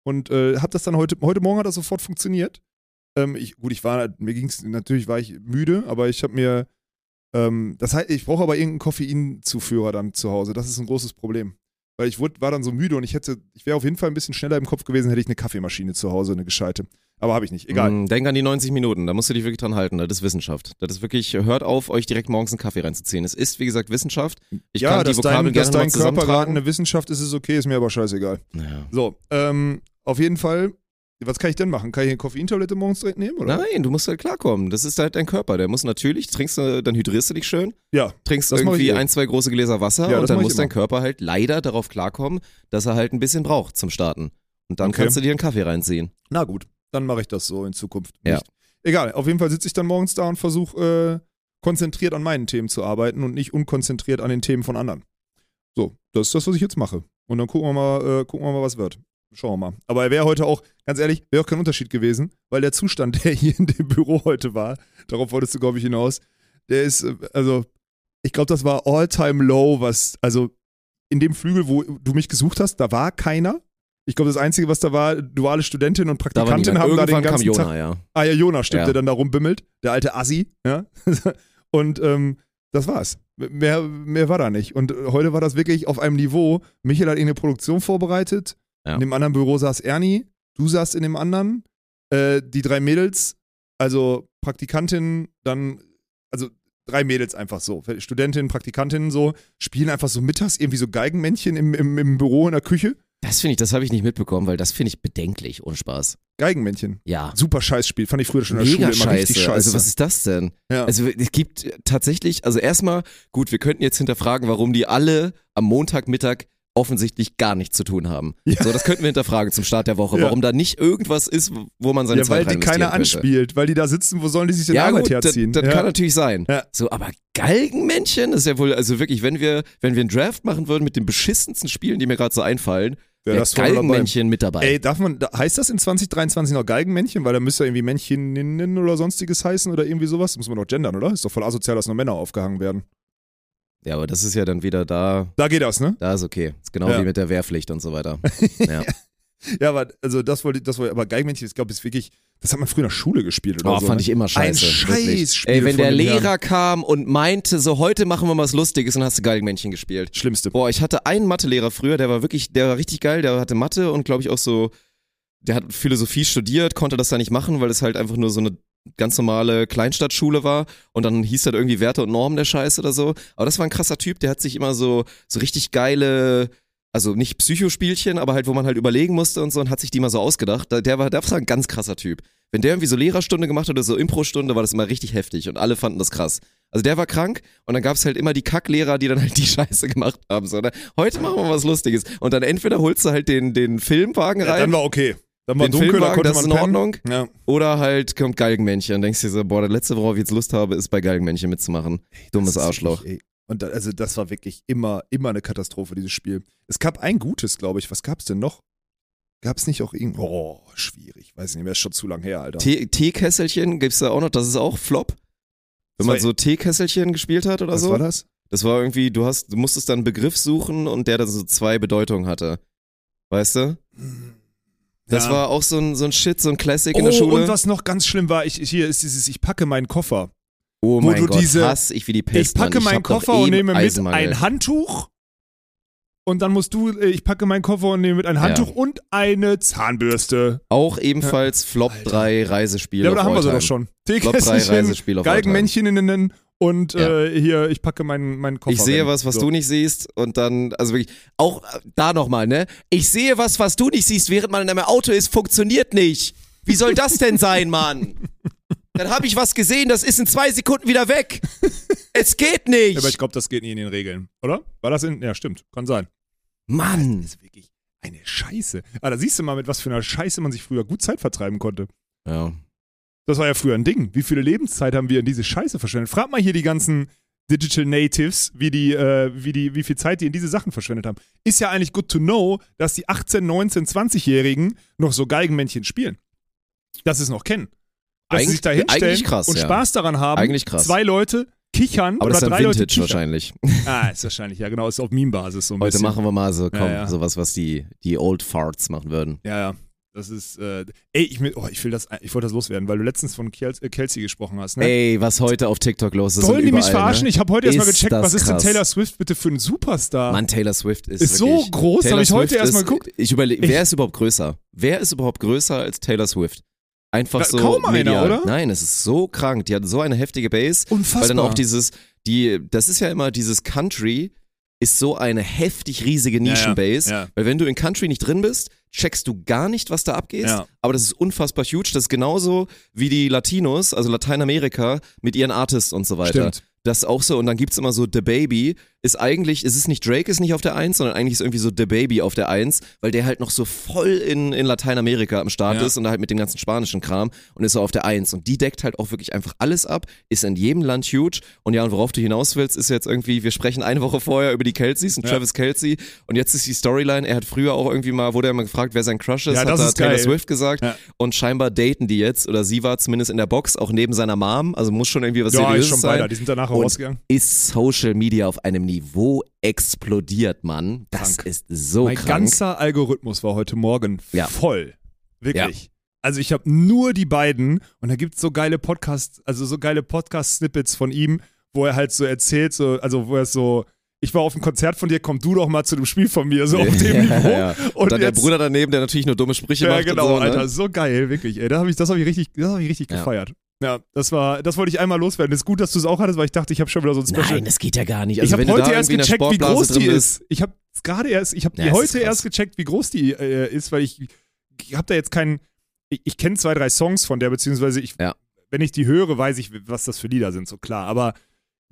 und äh, habe das dann heute, heute Morgen hat das sofort funktioniert. Ähm, ich, gut, ich war, mir ging's, natürlich war ich müde, aber ich habe mir, ähm, das heißt, ich brauche aber irgendeinen Koffeinzuführer dann zu Hause. Das ist ein großes Problem. Weil ich wurde, war dann so müde und ich hätte, ich wäre auf jeden Fall ein bisschen schneller im Kopf gewesen, hätte ich eine Kaffeemaschine zu Hause, eine gescheite. Aber habe ich nicht. Egal. Mm, Denk an die 90 Minuten, da musst du dich wirklich dran halten. Das ist Wissenschaft. Das ist wirklich, hört auf, euch direkt morgens einen Kaffee reinzuziehen. Es ist, wie gesagt, Wissenschaft. Ich ja, kann die dass Vokabeln dein, dass gerne dein mal Körper gerade eine Wissenschaft ist, ist okay, ist mir aber scheißegal. Ja. So, ähm, auf jeden Fall, was kann ich denn machen? Kann ich eine Koffeintablette morgens direkt nehmen? Oder? Nein, du musst halt klarkommen. Das ist halt dein Körper. Der muss natürlich, trinkst du, dann hydrierst du dich schön, Ja, trinkst irgendwie ein, zwei große Gläser Wasser Ja, und dann muss dein. Körper halt leider darauf klarkommen, dass er halt ein bisschen braucht zum Starten. Und dann Okay. kannst du dir einen Kaffee reinziehen. na gut, dann mache ich das so in Zukunft. Ja. Nicht. Egal, auf jeden Fall sitze ich dann morgens da und versuche äh, konzentriert an meinen Themen zu arbeiten und nicht unkonzentriert an den Themen von anderen. So, das ist das, was ich jetzt mache. Und dann gucken wir mal, äh, gucken wir mal, was wird. Schauen wir mal. Aber er wäre heute auch, ganz ehrlich, wäre auch kein Unterschied gewesen, weil der Zustand, der hier in dem Büro heute war, darauf wolltest du, glaube ich, hinaus, der ist, äh, also, ich glaube, das war all-time low, was, also, in dem Flügel, wo du mich gesucht hast, da war keiner. Ich glaube, das Einzige, was da war, duale Studentin und Da Praktikantin niemand. haben da den Irgendwann kam ganzen Tag Jona, ja. Ah ja, Jonas stimmt, Ja. der dann da rumbimmelt, der alte Assi, ja. (laughs) Und ähm, das war's. Mehr, mehr war da nicht. Und heute war das wirklich auf einem Niveau. Michael hat irgendeine Produktion vorbereitet. Ja. In dem anderen Büro saß Ernie, du saßt in dem anderen. Äh, die drei Mädels, also Praktikantin, dann, also drei Mädels einfach so. Studentin, Praktikantin so, spielen einfach so mittags irgendwie so Geigenmännchen im, im, im Büro in der Küche. Das finde ich, das habe ich nicht mitbekommen, weil das finde ich bedenklich, ohne Spaß. Geigenmännchen. Ja. Super Scheißspiel. Fand ich früher schon in der Mega Schule immer richtig scheiße. scheiße. Also was ist das denn? ja. Also es gibt tatsächlich, also erstmal, gut, wir könnten jetzt hinterfragen, warum die alle am Montagmittag offensichtlich gar nichts zu tun haben. Ja. So, das könnten wir hinterfragen zum Start der Woche, Ja. warum da nicht irgendwas ist, wo man seine ja, weil Zeit die keiner anspielt, weil die da sitzen, wo sollen die sich denn Ja, Arbeit gut, das, herziehen? das ja. kann natürlich sein. Ja. So, aber Galgenmännchen ist ja wohl, also wirklich, wenn wir, wenn wir einen Draft machen würden mit den beschissensten Spielen, die mir gerade so einfallen, Wäre wäre das voll dabei. Galgenmännchen mit dabei. Ey, darf man, heißt das in 2023 noch Galgenmännchen? Weil da müsste ja irgendwie Männcheninnen oder sonstiges heißen oder irgendwie sowas. Muss man doch gendern, oder? Ist doch voll asozial, dass nur Männer aufgehangen werden. Ja, aber das ist ja dann wieder da, Da geht das, ne? da ist okay. Ist genau Ja. wie mit der Wehrpflicht und so weiter. (laughs) Ja. Ja, aber also das wollte das wollte, aber Geigenmännchen, ich glaube, ist wirklich, das hat man früher in der Schule gespielt oder Oh, so. fand ne? ich immer scheiße. Ein. Scheißspiel Ey, wenn der Lehrer Herrn. kam und meinte, so heute machen wir was Lustiges und hast du Galgenmännchen gespielt. Schlimmste. Boah, ich hatte einen Mathelehrer früher, der war wirklich, der war richtig geil, der hatte Mathe und glaube ich auch so, der hat Philosophie studiert, konnte das da nicht machen, weil es halt einfach nur so eine ganz normale Kleinstadtschule war und dann hieß das irgendwie Werte und Normen der Scheiß oder so. Aber das war ein krasser Typ, der hat sich immer so, so richtig geile, also nicht Psychospielchen, aber halt, wo man halt überlegen musste und so und hat sich die mal so ausgedacht. Der war, der war ein ganz krasser Typ. Wenn der irgendwie so Lehrerstunde gemacht hat oder so Impro-Stunde, war das immer richtig heftig und alle fanden das krass. Also der war krank und dann gab's halt immer die Kacklehrer, die dann halt die (laughs) Scheiße gemacht haben. So, ne? Heute machen wir was Lustiges. Und dann entweder holst du halt den, den Filmwagen Ja, rein dann war okay. Dann war Den dunkel, da Filmwagen, konnte das man ist in. Ordnung. Ja. oder halt kommt Galgenmännchen und denkst dir so, boah, das letzte, worauf ich jetzt Lust habe, ist bei Galgenmännchen mitzumachen. Dummes Das ist Arschloch. Wirklich, ey. Und da, also das war wirklich immer, immer eine Katastrophe, dieses Spiel. Es gab ein gutes, glaube ich. Was gab's denn noch? Gab's nicht auch irgend... Oh, schwierig. Weiß nicht mehr, ist schon zu lang her, Alter. Tee- Teekesselchen gibt's da auch noch, das ist auch Flop. Wenn man so Teekesselchen gespielt hat oder Was so. war das? Das war irgendwie, du hast, du musstest dann einen Begriff suchen und der dann so zwei Bedeutungen hatte. Weißt du? Das Ja. war auch so ein, so ein Shit, so ein Classic Oh, in der Schule. und was noch ganz schlimm war, ich, hier ist dieses, ich packe meinen Koffer. oh wo mein Gott, diese- hasse ich wie die Pest. ich packe Mann. meinen hab doch Koffer und nehme mit ein Handtuch. Und dann musst du, äh, ich packe meinen Koffer und nehme mit ein Ja. Handtuch und eine Zahnbürste. Auch ebenfalls Flop Alter. 3 Reisespiele. Ja, aber da haben wir sie doch schon. Flop 3 Teekesselchen, Reisespiele auf Alltime. Galgenmänncheninnen und Ja. äh, hier, ich packe meinen, meinen Koffer. Ich sehe rein. was, was So. du nicht siehst und dann, also wirklich, auch äh, da nochmal, ne? Ich sehe was, was du nicht siehst, während man in einem Auto ist, funktioniert nicht. Wie soll das denn sein, Mann? (laughs) Dann habe ich was gesehen, das ist in zwei Sekunden wieder weg. Es geht nicht. Ja, aber ich glaube, das geht nicht in den Regeln, oder? War das in. Ja, stimmt. Kann sein. Mann. Das ist wirklich eine Scheiße. Ah, da siehst du mal, mit was für einer Scheiße man sich früher gut Zeit vertreiben konnte. Ja. Das war ja früher ein Ding. Wie viele Lebenszeit haben wir in diese Scheiße verschwendet? Frag mal hier die ganzen Digital Natives, wie die, äh, wie die, wie viel Zeit die in diese Sachen verschwendet haben. Ist ja eigentlich good to know, dass die 18, 19, 20-Jährigen noch so Geigenmännchen spielen. Dass sie es noch kennen. Dass sie Eigentlich- sich da hinstellen krass, und ja. Spaß daran haben. Eigentlich krass. Zwei Leute kichern Aber oder das ist drei dann Leute Vintage kichern. wahrscheinlich. Ah, ist wahrscheinlich, ja genau, ist auf Meme-Basis so ein Heute bisschen. machen wir mal so, komm, Ja, ja. sowas, was die, die Old Farts machen würden. Ja, ja. Das ist, äh, ey, ich, will- oh, ich will das, ich wollte das loswerden, weil du letztens von Kiel, äh, Kelsey gesprochen hast, ne? Ey, was heute auf TikTok los ist. Wollen und die mich überall, verarschen? Ne? Ich habe heute erstmal gecheckt, was ist denn. Taylor Swift bitte für ein Superstar? Mann, Taylor Swift ist, Ist so wirklich, groß, Taylor hab ich heute Swift erst mal ist- geguckt. Ich überlege, wer ist überhaupt größer? Wer ist überhaupt größer als Taylor Swift? Einfach Na, so kaum einer, oder? Nein, es ist so krank. Die hat so eine heftige Base. Unfassbar. Weil dann auch dieses, die, das ist ja immer dieses Country ist so eine heftig riesige Ja, ja, Nischenbase. ja. Weil wenn du in Country nicht drin bist, checkst du gar nicht, was da abgeht. Ja. Aber das ist unfassbar huge. Das ist genauso wie die Latinos, also Lateinamerika, mit ihren Artists und so weiter. Stimmt. Das ist auch so. Und dann gibt's immer so The Baby. Ist eigentlich, ist es nicht Drake ist nicht auf der Eins, sondern eigentlich ist irgendwie so The Baby auf der Eins, weil der halt noch so voll in, in Lateinamerika am Start Ja. ist und da halt mit dem ganzen spanischen Kram und ist so auf der Eins. Und die deckt halt auch wirklich einfach alles ab, ist in jedem Land huge. Und ja, und worauf du hinaus willst, ist jetzt irgendwie, wir sprechen eine Woche vorher über die Kelseys und Ja. Travis Kelsey. Und jetzt ist die Storyline, er hat früher auch irgendwie mal, wurde er mal gefragt, wer sein Crush ist, Ja, hat da ist Taylor geil. Swift gesagt. Und scheinbar daten die jetzt, oder sie war zumindest in der Box, auch neben seiner Mom, also muss schon irgendwie was Ja, ist Seriöses schon sein weiter. Die sind danach rausgegangen. ist Social Media auf einem Niveau explodiert, Mann. Das Krank. ist so mein krank. ganzer Algorithmus war heute Morgen Ja. voll. Wirklich. Also ich habe nur die beiden und da gibt's so geile Podcasts, also so geile Podcast-Snippets von ihm, wo er halt so erzählt, so, also wo er so, ich war auf einem Konzert von dir, komm du doch mal zu dem Spiel von mir, so (laughs) auf dem ja, Niveau. ja. Und, Und dann der jetzt- Bruder daneben, der natürlich nur dumme Sprüche Ja, macht. genau, und so, Alter, Ne? so geil, wirklich, ey. Da hab ich, das habe ich richtig, das habe ich richtig Ja. gefeiert. Ja, das war, das wollte ich einmal loswerden. ist gut, dass du es auch hattest, weil ich dachte, ich habe schon wieder so ein Special. Nein, das geht ja gar nicht. ich Also, habe wenn du heute erst gecheckt, wie groß die ist. Ich habe gerade erst, ich habe Ja, es heute erst gecheckt, wie groß die äh, ist, weil ich, ich habe da jetzt keinen, ich, ich kenne zwei, drei Songs von der, beziehungsweise ich, Ja. wenn ich die höre, weiß ich, was das für Lieder sind, so klar. Aber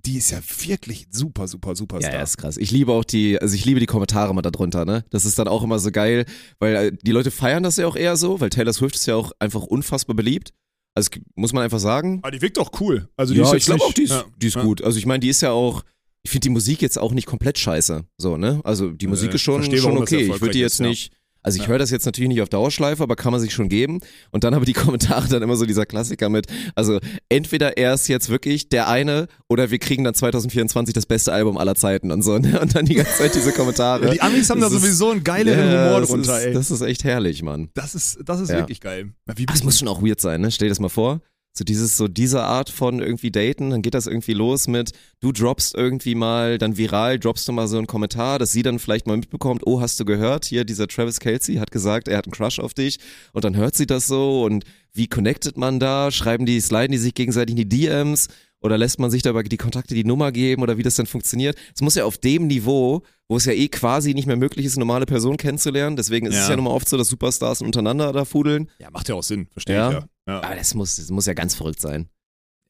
die ist ja wirklich super, super, super Ja, ja, ist krass. Ich liebe auch die, also ich liebe die Kommentare mal darunter, ne? Das ist dann auch immer so geil, weil äh, die Leute feiern das ja auch eher so, weil Taylor Swift ist ja auch einfach unfassbar beliebt. Also muss man einfach sagen. Aber die wirkt auch cool. Also die ja, ist ich glaube auch, die ist, ja. die ist Ja. gut. Also ich meine, die ist ja auch, ich finde die Musik jetzt auch nicht komplett scheiße. So, ne? Also die Musik Nee, ist schon, verstehe, schon okay. Ich würde die ist, jetzt ja. nicht. Also ich Ja. höre das jetzt natürlich nicht auf Dauerschleife, aber kann man sich schon geben. Und dann aber die (laughs) Kommentare dann immer so dieser Klassiker mit, also entweder er ist jetzt wirklich der eine oder wir kriegen dann 2024 das beste Album aller Zeiten und so. Ne? Und dann die ganze Zeit diese Kommentare. Die Amis haben da ist- sowieso einen geileren Ja, Humor das drunter, ist, ey. Das ist echt herrlich, Mann. Das ist, das ist Ja. wirklich geil. Wie Das muss schon auch weird sein, ne? Stell dir das mal vor. So dieses, so diese Art von irgendwie daten, dann geht das irgendwie los mit, du droppst irgendwie mal, dann viral, droppst du mal so einen Kommentar, dass sie dann vielleicht mal mitbekommt, oh, hast du gehört, hier dieser Travis Kelsey hat gesagt, er hat einen Crush auf dich und dann hört sie das so und wie connectet man da? Schreiben die, sliden die sich gegenseitig in die DMs oder lässt man sich dabei die Kontakte die Nummer geben oder wie das dann funktioniert? Es muss ja auf dem Niveau, wo es ja eh quasi nicht mehr möglich ist, eine normale Person kennenzulernen, deswegen ist es Ja. ja nun mal oft so, dass Superstars untereinander da fudeln. Ja, macht ja auch Sinn, verstehe Ja. ich ja. Ja. Aber das muss, das muss ja ganz verrückt sein.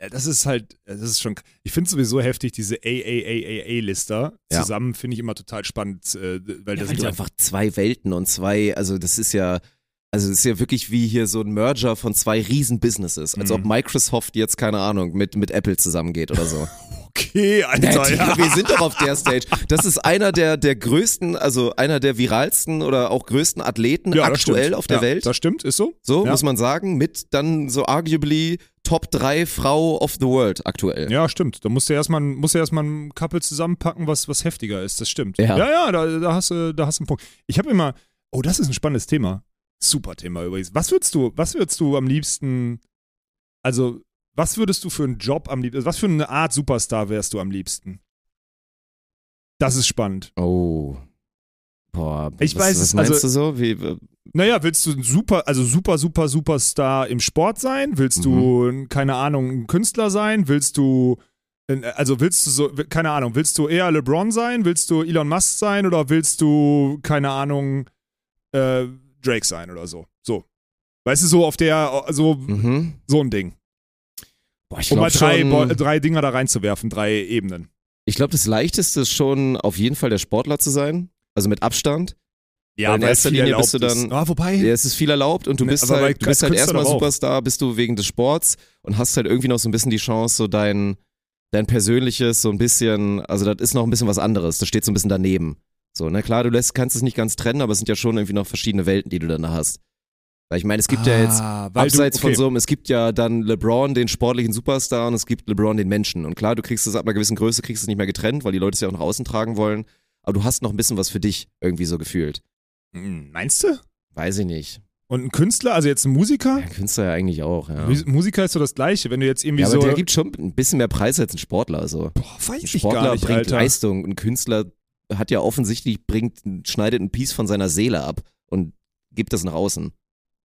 Ja, das ist halt, das ist schon, ich finde sowieso heftig, diese AAAAA-Lister Ja. zusammen finde ich immer total spannend, äh, weil Ja, das weil sind einfach zwei Welten und zwei, also das ist ja, also das ist ja wirklich wie hier so ein Merger von zwei riesen Businesses. Als Mhm. ob Microsoft jetzt, keine Ahnung, mit, mit Apple zusammengeht oder so. (laughs) okay, Alter. Digga, ja. wir sind doch auf der Stage. Das ist einer der, der größten, also einer der viralsten oder auch größten Athleten Ja, aktuell auf der ja, Welt. Das stimmt, ist so. So, muss man sagen, mit dann so arguably Top 3 Frau of the World aktuell. Ja, stimmt. Da musst du erstmal, musst du erstmal ein Couple zusammenpacken, was, was heftiger ist. Das stimmt. Ja. ja, ja da, da, hast du, da hast du einen Punkt. Ich habe immer, oh, das ist ein spannendes Thema. Super Thema übrigens. Was würdest du, was würdest du am liebsten, also, was würdest du für einen Job am liebsten, was für eine Art Superstar wärst du am liebsten? Das ist spannend. Oh. Boah, Ich was, weiß was es, meinst also- du so? Wie, Naja, willst du ein super, also super, super, Superstar im Sport sein? Willst du, ein, keine Ahnung, ein Künstler sein? Willst du, also willst du so, keine Ahnung, willst du eher LeBron sein? Willst du Elon Musk sein? Oder willst du, keine Ahnung, äh, Drake sein oder so? So. Weißt du, so auf der, so, mhm. so ein Ding. Boah, ich Um mal drei, schon, drei Dinger da reinzuwerfen, drei Ebenen. ich glaube, das leichteste ist schon auf jeden Fall der Sportler zu sein. Also mit Abstand. Weil in erster Linie bist du ist. dann- Ah, wobei, Ja, es ist viel erlaubt und du Ne, bist aber halt, du bist halt erstmal. Superstar, bist du wegen des Sports und hast halt irgendwie noch so ein bisschen die Chance, so dein, dein persönliches, so ein bisschen, also das ist noch ein bisschen was anderes. Das steht so ein bisschen daneben. So, na klar, du lässt, kannst es nicht ganz trennen, aber es sind ja schon irgendwie noch verschiedene Welten, die du dann da hast. Weil ich meine, es gibt ja jetzt Ah, abseits du, okay. von so einem, es gibt ja dann LeBron, den sportlichen Superstar, und es gibt LeBron, den Menschen. Und klar, du kriegst es ab einer gewissen Größe, kriegst es nicht mehr getrennt, weil die Leute es ja auch nach außen tragen wollen. Aber du hast noch ein bisschen was für dich irgendwie so gefühlt. Hm, Meinst du? Weiß ich nicht. Und ein Künstler, also jetzt ein Musiker? Ja, Künstler ja eigentlich auch, ja. Mus- Musiker ist so das Gleiche, wenn du jetzt irgendwie Ja, aber so. der gibt schon ein bisschen mehr Preis als ein Sportler. Also. boah, weiß Ein ich Sportler gar nicht, bringt Alter. Leistung. Ein Künstler hat ja offensichtlich, bringt, schneidet ein Piece von seiner Seele ab und gibt das nach außen.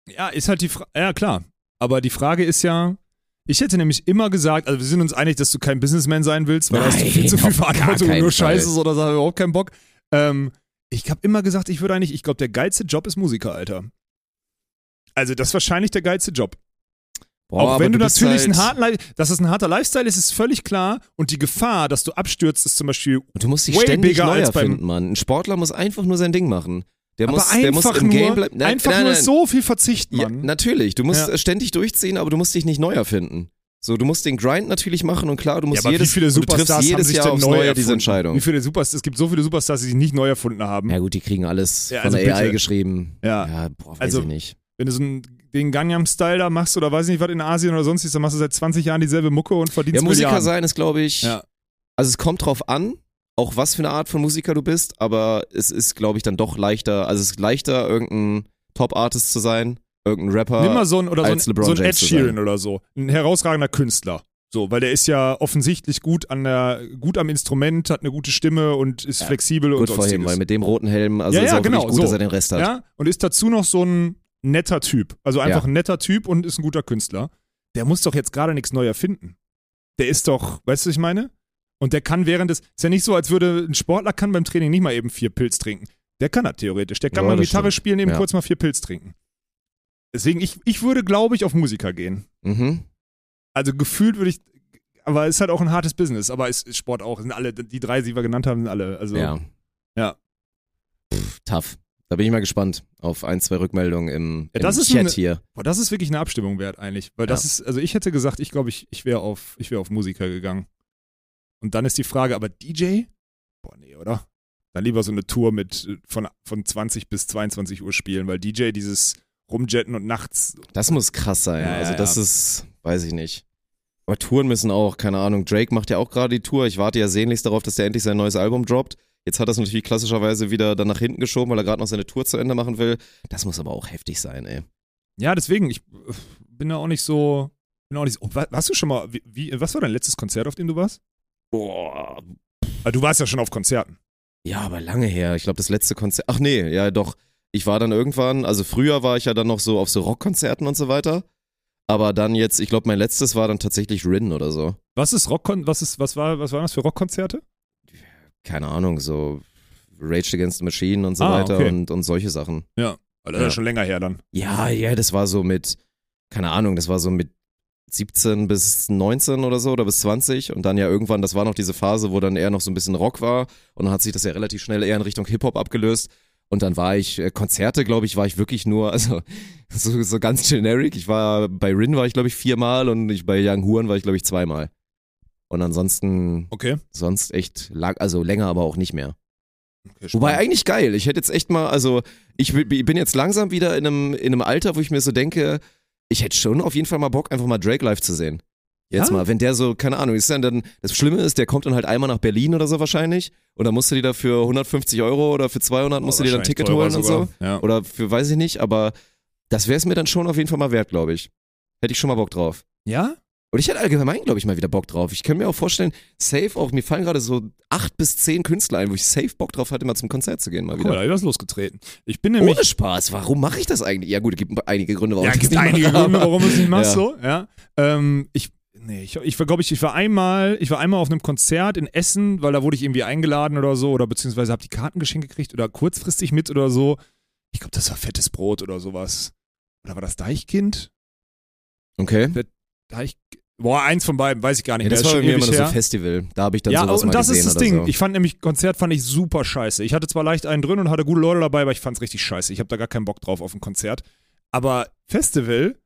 Ja, ist halt die Frage. Ja, klar. Aber die Frage ist ja. Ich hätte nämlich immer gesagt, also wir sind uns einig, dass du kein Businessman sein willst, weil da hast du viel Nein, zu (laughs) viel Verantwortung und nur. Scheiße ist oder so, habe überhaupt keinen Bock. Ähm, ich habe immer gesagt, ich würde eigentlich, ich glaube, der geilste Job ist Musiker, Alter. Also das ist wahrscheinlich der geilste Job. Boah, Auch wenn du, bist natürlich halt, ein harten, Li- dass es ein harter Lifestyle ist, ist völlig klar. Und die Gefahr, dass du abstürzt, ist zum Beispiel Und du musst dich way ständig bigger neu als beim- erfinden, Mann. Ein Sportler muss einfach nur sein Ding machen. Der aber muss, der muss einfach im nur, Game bleiben. Nein, einfach nein, nur nein. so viel verzichten, Ja, Mann. natürlich, du musst Ja. ständig durchziehen, aber du musst dich nicht neu erfinden. So, du musst den Grind natürlich machen und klar, du musst ja, aber jedes, wie viele und du triffst Superstars haben jedes sich Jahr denn aufs neu Neue diese Entscheidung. Wie viele Superstars, es gibt so viele Superstars, die sich nicht neu erfunden haben. Ja gut, die kriegen alles Ja, von also der AI bitte. geschrieben. Ja. ja boah, weiß Also, ich nicht. Wenn du so einen, den Gangnam-Style da machst oder weiß ich nicht was in Asien oder sonst was, dann machst du seit 20 Jahren dieselbe Mucke und verdienst Ja, Musiker Milliarden. sein ist, glaube ich, Ja. also es kommt drauf an. Auch was für eine Art von Musiker du bist, aber es ist, glaube ich, dann doch leichter, also es ist leichter, irgendein Top-Artist zu sein, irgendein Rapper. Nimm mal so ein, oder so ein, so ein Ed Sheeran oder so. Ein herausragender Künstler. So, weil der ist ja offensichtlich gut an der, gut am Instrument, hat eine gute Stimme und ist flexibel und Gut vor ihm, sonstiges. weil mit dem roten Helm, also Ja, ist ja, auch genau, gut, so. dass er den Rest hat. Ja, und ist dazu noch so ein netter Typ. Also einfach Ja. ein netter Typ und ist ein guter Künstler. Der muss doch jetzt gerade nichts neu erfinden. Der ist doch, weißt du, was ich meine? Und der kann während des, ist ja nicht so, als würde ein Sportler kann beim Training nicht mal eben vier Pilz trinken. Der kann das theoretisch. Der kann Ja, mal das Gitarre stimmt. spielen, eben Ja. kurz mal vier Pilz trinken. Deswegen, ich, ich würde, glaube ich, auf Musiker gehen. Mhm. Also gefühlt würde ich, aber es ist halt auch ein hartes Business, aber es ist Sport auch. Sind alle, die drei, die wir genannt haben, sind alle. Also, Ja. Ja. Pff, tough. Da bin ich mal gespannt auf ein, zwei Rückmeldungen im, Ja, im das ist Chat eine- hier. Boah, das ist wirklich eine Abstimmung wert eigentlich. Weil das Ja. ist, also ich hätte gesagt, ich glaube, ich, ich wäre auf, ich wäre auf Musiker gegangen. Und dann ist die Frage, aber DJ? Boah, nee, oder? Dann lieber so eine Tour mit äh, von, von 20 bis 22 Uhr spielen, weil DJ dieses Rumjetten und nachts. Das muss krass sein. Ja, also das ja. ist, weiß ich nicht. Aber Touren müssen auch, keine Ahnung, Drake macht ja auch gerade die Tour. Ich warte ja sehnlichst darauf, dass der endlich sein neues Album droppt. Jetzt hat er es natürlich klassischerweise wieder dann nach hinten geschoben, weil er gerade noch seine Tour zu Ende machen will. Das muss aber auch heftig sein, ey. Ja, deswegen, ich äh, bin da auch nicht so. Bin auch nicht so oh, wa- warst du schon mal, wie, was war dein letztes Konzert, auf dem du warst? Boah. Ah, du warst ja schon auf Konzerten. Ja, aber lange her. Ich glaube, das letzte Konzert. Ach nee, ja doch. Ich war dann irgendwann, also früher war ich ja dann noch so auf so Rockkonzerten und so weiter. Aber dann jetzt, ich glaube, mein letztes war dann tatsächlich Rin oder so. Was ist Rockkon, was ist, was war, was waren das für Rockkonzerte? Keine Ahnung, so Rage Against the Machine und so Ah, weiter okay. und, und solche Sachen. Ja. Das ist Ja. ja schon länger her dann. Ja, ja, das war so mit, keine Ahnung, das war so mit 17 bis 19 oder so oder bis 20 und dann ja irgendwann, das war noch diese Phase, wo dann eher noch so ein bisschen Rock war und dann hat sich das ja relativ schnell eher in Richtung Hip-Hop abgelöst und dann war ich, äh, Konzerte, glaube ich, war ich wirklich nur, (laughs) also so, so ganz generic, ich war, bei Rin war ich glaube ich viermal und ich, bei Young Huren war ich glaube ich zweimal. Und ansonsten, Okay. sonst echt lang, also länger, aber auch nicht mehr. okay Wobei eigentlich geil. Ich hätte jetzt echt mal, also ich bin bin jetzt langsam wieder in einem, in einem Alter, wo ich mir so denke, ich hätte schon auf jeden Fall mal Bock, einfach mal Drake live zu sehen. Jetzt Ja? mal, wenn der so, keine Ahnung, ist dann, dann, das Schlimme ist, der kommt dann halt einmal nach Berlin oder so wahrscheinlich und dann musst du dir da für 150 Euro oder für 200 musst du dir dann ein Ticket holen und so. Ja. Oder für, weiß ich nicht, aber das wäre es mir dann schon auf jeden Fall mal wert, glaube ich. Hätte ich schon mal Bock drauf. ja? Und ich hätte allgemein, glaube ich, mal wieder Bock drauf. Ich kann mir auch vorstellen, safe auch, mir fallen gerade so acht bis zehn Künstler ein, wo ich safe Bock drauf hatte, mal zum Konzert zu gehen, mal wieder. da hab ich was losgetreten. Ich bin nämlich. Ohne Spaß, warum mache ich das eigentlich? Ja gut, es gibt einige Gründe, warum ja, ich gibt das nicht einige mache, Gründe, aber- warum du es nicht machst, (laughs) Ja. so. Ja. Ähm, ich, nee, ich, ich war, glaube ich, ich war einmal, ich war einmal auf einem Konzert in Essen, weil da wurde ich irgendwie eingeladen oder so, oder beziehungsweise habe die Karten geschenkt gekriegt oder kurzfristig mit oder so. Ich glaube, das war fettes Brot oder sowas. Oder war das Deichkind? Okay. Deich, boah, eins von beiden, weiß ich gar nicht Ja, das mehr. war ist bei schon mir immer nur so her. Festival. Da habe ich dann ja, sowas und mal das gesehen ist das Ding. So. Ich fand nämlich, Konzert fand ich super scheiße. Ich hatte zwar leicht einen drin und hatte gute Leute dabei, aber ich fand es richtig scheiße. Ich habe da gar keinen Bock drauf auf ein Konzert. Aber Festival,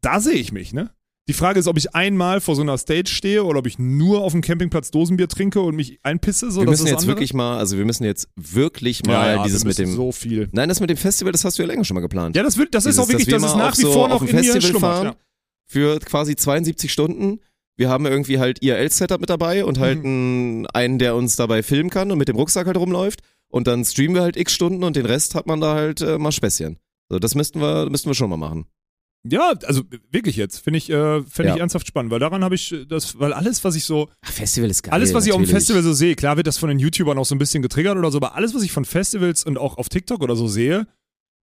da sehe ich mich, ne? Die Frage ist, ob ich einmal vor so einer Stage stehe oder ob ich nur auf dem Campingplatz Dosenbier trinke und mich einpisse. So, wir das müssen ist jetzt andere. wirklich mal, also wir müssen jetzt wirklich mal ja, ja, dieses wir mit dem. so viel. Nein, das mit dem Festival, das hast du ja länger schon mal geplant. Ja, das, wird, das ist Dieses, auch wirklich, wir das ist nach auf wie vor auf noch ein in mir Festival schlummert. fahren. Ja. Für quasi 72 Stunden. Wir haben irgendwie halt IRL-Setup mit dabei und halt Mhm. einen, der uns dabei filmen kann und mit dem Rucksack halt rumläuft. Und dann streamen wir halt x Stunden und den Rest hat man da halt äh, mal Späßchen. So, das müssten wir, müssten wir schon mal machen. Ja, also wirklich jetzt. Finde ich, äh, ich Ja. ernsthaft spannend, weil daran habe ich äh, das, weil alles, was ich so, Ach, Festival ist geil. alles, was ich auf dem. Festival so sehe, klar wird das von den YouTubern auch so ein bisschen getriggert oder so, aber alles, was ich von Festivals und auch auf TikTok oder so sehe,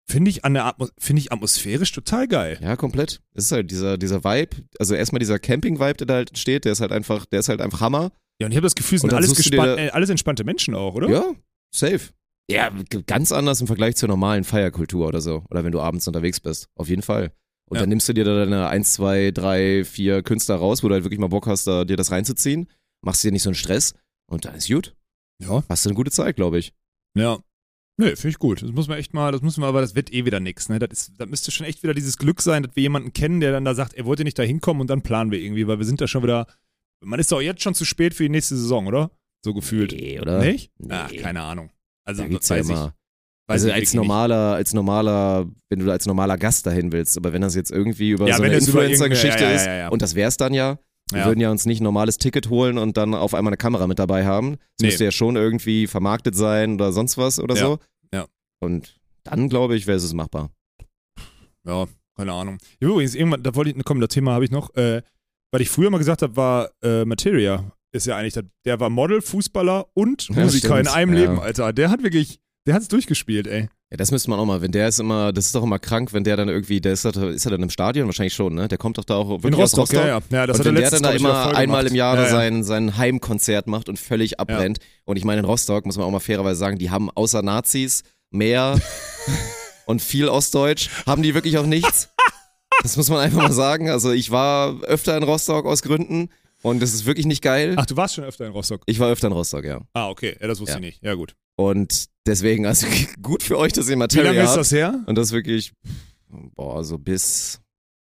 finde ich an der Atmo finde ich atmosphärisch total geil. Ja, komplett. Es ist halt dieser, dieser Vibe, also erstmal dieser Camping-Vibe, der da halt entsteht, der ist halt einfach, der ist halt einfach Hammer. Ja, und ich habe das Gefühl, sind alles, gespannt, äh, alles entspannte Menschen auch, oder? Ja, safe. Ja, ganz anders im Vergleich zur normalen Feierkultur oder so. Oder wenn du abends unterwegs bist. Auf jeden Fall. Und Ja. dann nimmst du dir da deine 1, 2, 3, 4 Künstler raus, wo du halt wirklich mal Bock hast, da, dir das reinzuziehen. Machst dir nicht so einen Stress und dann ist gut. Ja. Hast du eine gute Zeit, glaube ich. Ja. Nee, finde ich gut. Das muss man echt mal, das müssen wir, aber das wird eh wieder nix, ne? Das ist, da müsste schon echt wieder dieses Glück sein, dass wir jemanden kennen, der dann da sagt, er wollte nicht da hinkommen und dann planen wir irgendwie, weil wir sind da schon wieder, man ist doch jetzt schon zu spät für die nächste Saison, oder? So gefühlt. Nee, oder? Nicht? Nee. Ach, keine Ahnung. Also, Da gibt's ja weiß ich- weiß Also als normaler, als normaler, wenn du als normaler Gast dahin willst, aber wenn das jetzt irgendwie über Ja, so wenn eine das über Influencer-Geschichte ja, ist, und das wär's dann ja, Wir Ja. würden ja uns nicht ein normales Ticket holen und dann auf einmal eine Kamera mit dabei haben. Es Nee. müsste ja schon irgendwie vermarktet sein oder sonst was oder Ja. so. Ja. Und dann, glaube ich, wäre es machbar. Ja, keine Ahnung. Übrigens, irgendwann, da wollte ich, komm, das Thema habe ich noch. Äh, was ich früher mal gesagt habe, war äh, Materia. Ist ja eigentlich, der, der war Model, Fußballer und Ja, Musiker in stimmt. einem Ja. Leben, Alter. Der hat wirklich, der hat's durchgespielt, ey. Ja, das müsste man auch mal, wenn der ist immer, das ist doch immer krank, wenn der dann irgendwie, der ist, ist er dann im Stadion? Wahrscheinlich schon, ne? Der kommt doch da auch wirklich In Rostock, aus Rostock. ja, ja. ja das und hat er wenn der dann da immer einmal im Jahr ja, sein, sein Heimkonzert macht und völlig abbrennt. Und ich meine, in Rostock, muss man auch mal fairerweise sagen, die haben außer Nazis mehr (laughs) und viel Ostdeutsch, haben die wirklich auch nichts. Das muss man einfach mal sagen. Also ich war öfter in Rostock aus Gründen und das ist wirklich nicht geil. Ach, du warst schon öfter in Rostock. Ich war öfter in Rostock, ja. Ah, okay. Ja, das wusste ich nicht. Ja, gut. Und deswegen, also (laughs) gut für euch, dass ihr Wie Materia lange ist das her? Und das wirklich, boah, so bis,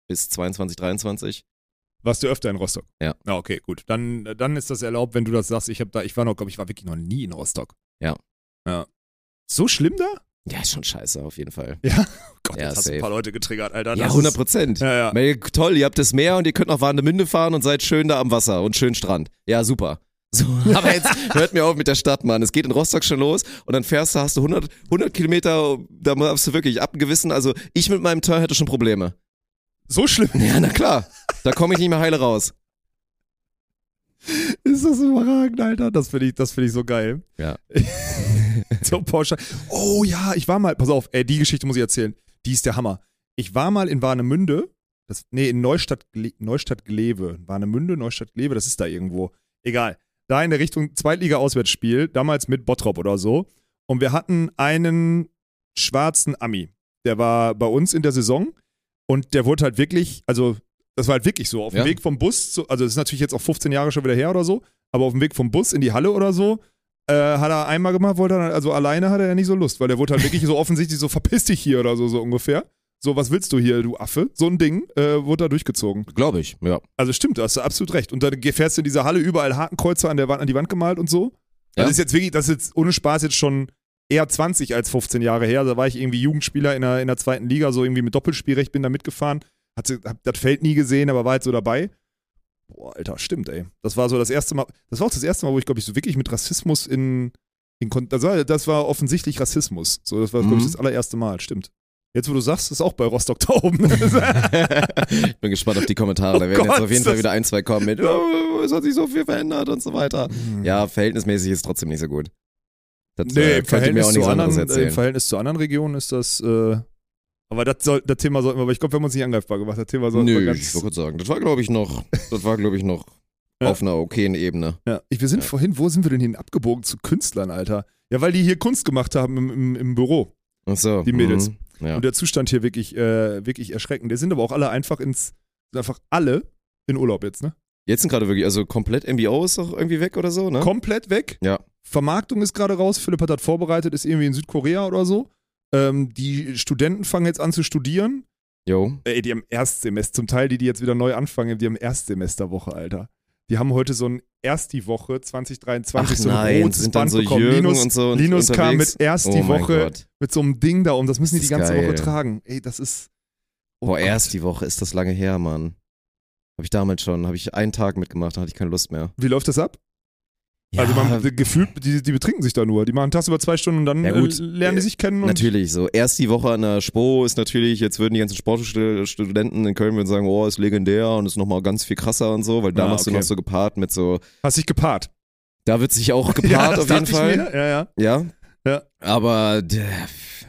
bis 22, 23. Warst du öfter in Rostock? Ja. Ah, okay, gut. Dann, dann ist das erlaubt, wenn du das sagst. Ich habe da, ich war noch, glaube ich, war wirklich noch nie in Rostock. Ja. Ja. So schlimm da? Ja, ist schon scheiße, auf jeden Fall. Ja. (laughs) Oh Gott, Ja, jetzt hast du ein paar Leute getriggert, Alter. Ja, Das 100 ist- Prozent. Ja, ja. Toll, ihr habt das Meer und ihr könnt nach Warnemünde fahren und seid schön da am Wasser und schön Strand. Ja, super. So, (laughs) aber jetzt hört mir auf mit der Stadt, Mann. Es geht in Rostock schon los und dann fährst du, hast du 100, 100 Kilometer, da hast du wirklich ab einem gewissen, also ich mit meinem Turn hätte schon Probleme. So schlimm (laughs) Ja, na klar. Da komme ich nicht mehr heile raus. ist das überragend, Alter. Das finde ich, das finde ich so geil. Ja. (laughs) so pauschal. Oh ja, ich war mal, pass auf, ey, die Geschichte muss ich erzählen. Die ist der Hammer. Ich war mal in Warnemünde, das, nee, in Neustadt, Gle- Neustadt Glewe. Warnemünde, Neustadt Glewe, das ist da irgendwo. Egal. Da in der Richtung Zweitliga-Auswärtsspiel, damals mit Bottrop oder so. Und wir hatten einen schwarzen Ami. Der war bei uns in der Saison und der wurde halt wirklich, also das war halt wirklich so, auf dem Ja. Weg vom Bus, zu, also das ist natürlich jetzt auch 15 Jahre schon wieder her oder so, aber auf dem Weg vom Bus in die Halle oder so, äh, hat er einmal gemacht, wollte er, also alleine hatte er ja nicht so Lust, weil der wurde halt wirklich so (laughs) offensichtlich so, verpiss dich hier oder so, so ungefähr. So, was willst du hier, du Affe? So ein Ding äh, wurde da durchgezogen. Glaube ich, ja. Also stimmt, da hast du absolut recht. Und dann fährst du in dieser Halle überall Hakenkreuze an, der Wand, an die Wand gemalt und so. Ja. Das ist jetzt wirklich, das ist jetzt ohne Spaß jetzt schon eher 20 als 15 Jahre her. Da war ich irgendwie Jugendspieler in der, in der zweiten Liga, so irgendwie mit Doppelspielrecht, bin da mitgefahren. Hat, hab das Feld nie gesehen, aber war halt so dabei. Boah, Alter, stimmt, ey. Das war so das erste Mal, das war auch das erste Mal, wo ich, glaube ich, so wirklich mit Rassismus in, in das war, das war offensichtlich Rassismus. So, das war, glaube ich, Mhm. das allererste Mal, stimmt. Jetzt, wo du sagst, ist auch bei Rostock da oben. (laughs) (laughs) ich bin gespannt auf die Kommentare. da Oh werden Gott, jetzt auf jeden Fall wieder ein, zwei kommen mit, oh, es hat sich so viel verändert und so weiter. Ja, verhältnismäßig ist trotzdem nicht so gut. Das Nee, äh, im ihr mir Verhältnis, auch zu anderen, äh, im Verhältnis zu anderen Regionen ist das, äh, aber das, soll, das Thema sollten wir, aber ich glaube, wir haben uns nicht angreifbar gemacht. Das Thema sollten wir ganz, ich wollte sagen, das war glaube ich noch, das war glaube ich noch (laughs) Ja. auf einer okayen Ebene. ja. ich, Wir sind Ja. vorhin, wo sind wir denn hin abgebogen zu Künstlern, Alter? Ja, weil die hier Kunst gemacht haben im, im, im Büro. Ach so. Die Mädels. Mhm. Ja. Und der Zustand hier wirklich, äh, wirklich erschreckend. Die sind aber auch alle einfach ins, sind einfach alle in Urlaub jetzt, ne? Jetzt sind gerade wirklich, also komplett MBO ist doch irgendwie weg oder so, ne? Komplett weg. Ja. Vermarktung ist gerade raus. Philipp hat das vorbereitet, ist irgendwie in Südkorea oder so. Ähm, die Studenten fangen jetzt an zu studieren. Jo. Ey, die haben Erstsemester, zum Teil die, die jetzt wieder neu anfangen, die haben Erstsemesterwoche, Alter. Die haben heute so ein Ersti-Woche 2023, Ach so ein nein, rotes sind Band so bekommen. Jürgen Linus, und so Linus kam unterwegs? mit erst Oh die mein Woche Gott. mit so einem Ding da um, das müssen die Das die ganze geil. Woche tragen. Ey, das ist. Oh Boah, Gott. erst die Woche ist das lange her, Mann. Habe ich damals schon, habe ich einen Tag mitgemacht, da hatte ich keine Lust mehr. Wie läuft das ab? Also man gefühlt, die, die betrinken sich da nur. Die machen Tags über zwei Stunden und dann Ja, äh, lernen die sich kennen und Natürlich, so erst die Woche an der Spo ist natürlich, jetzt würden die ganzen Sportstudenten in Köln würden sagen, oh, ist legendär und ist nochmal ganz viel krasser und so, weil da Ah, machst du okay. noch so gepaart mit so, hast dich gepaart. da wird sich auch (laughs) ja, gepaart das auf jeden Fall. Ja, ja. Ja. Ja. Aber d-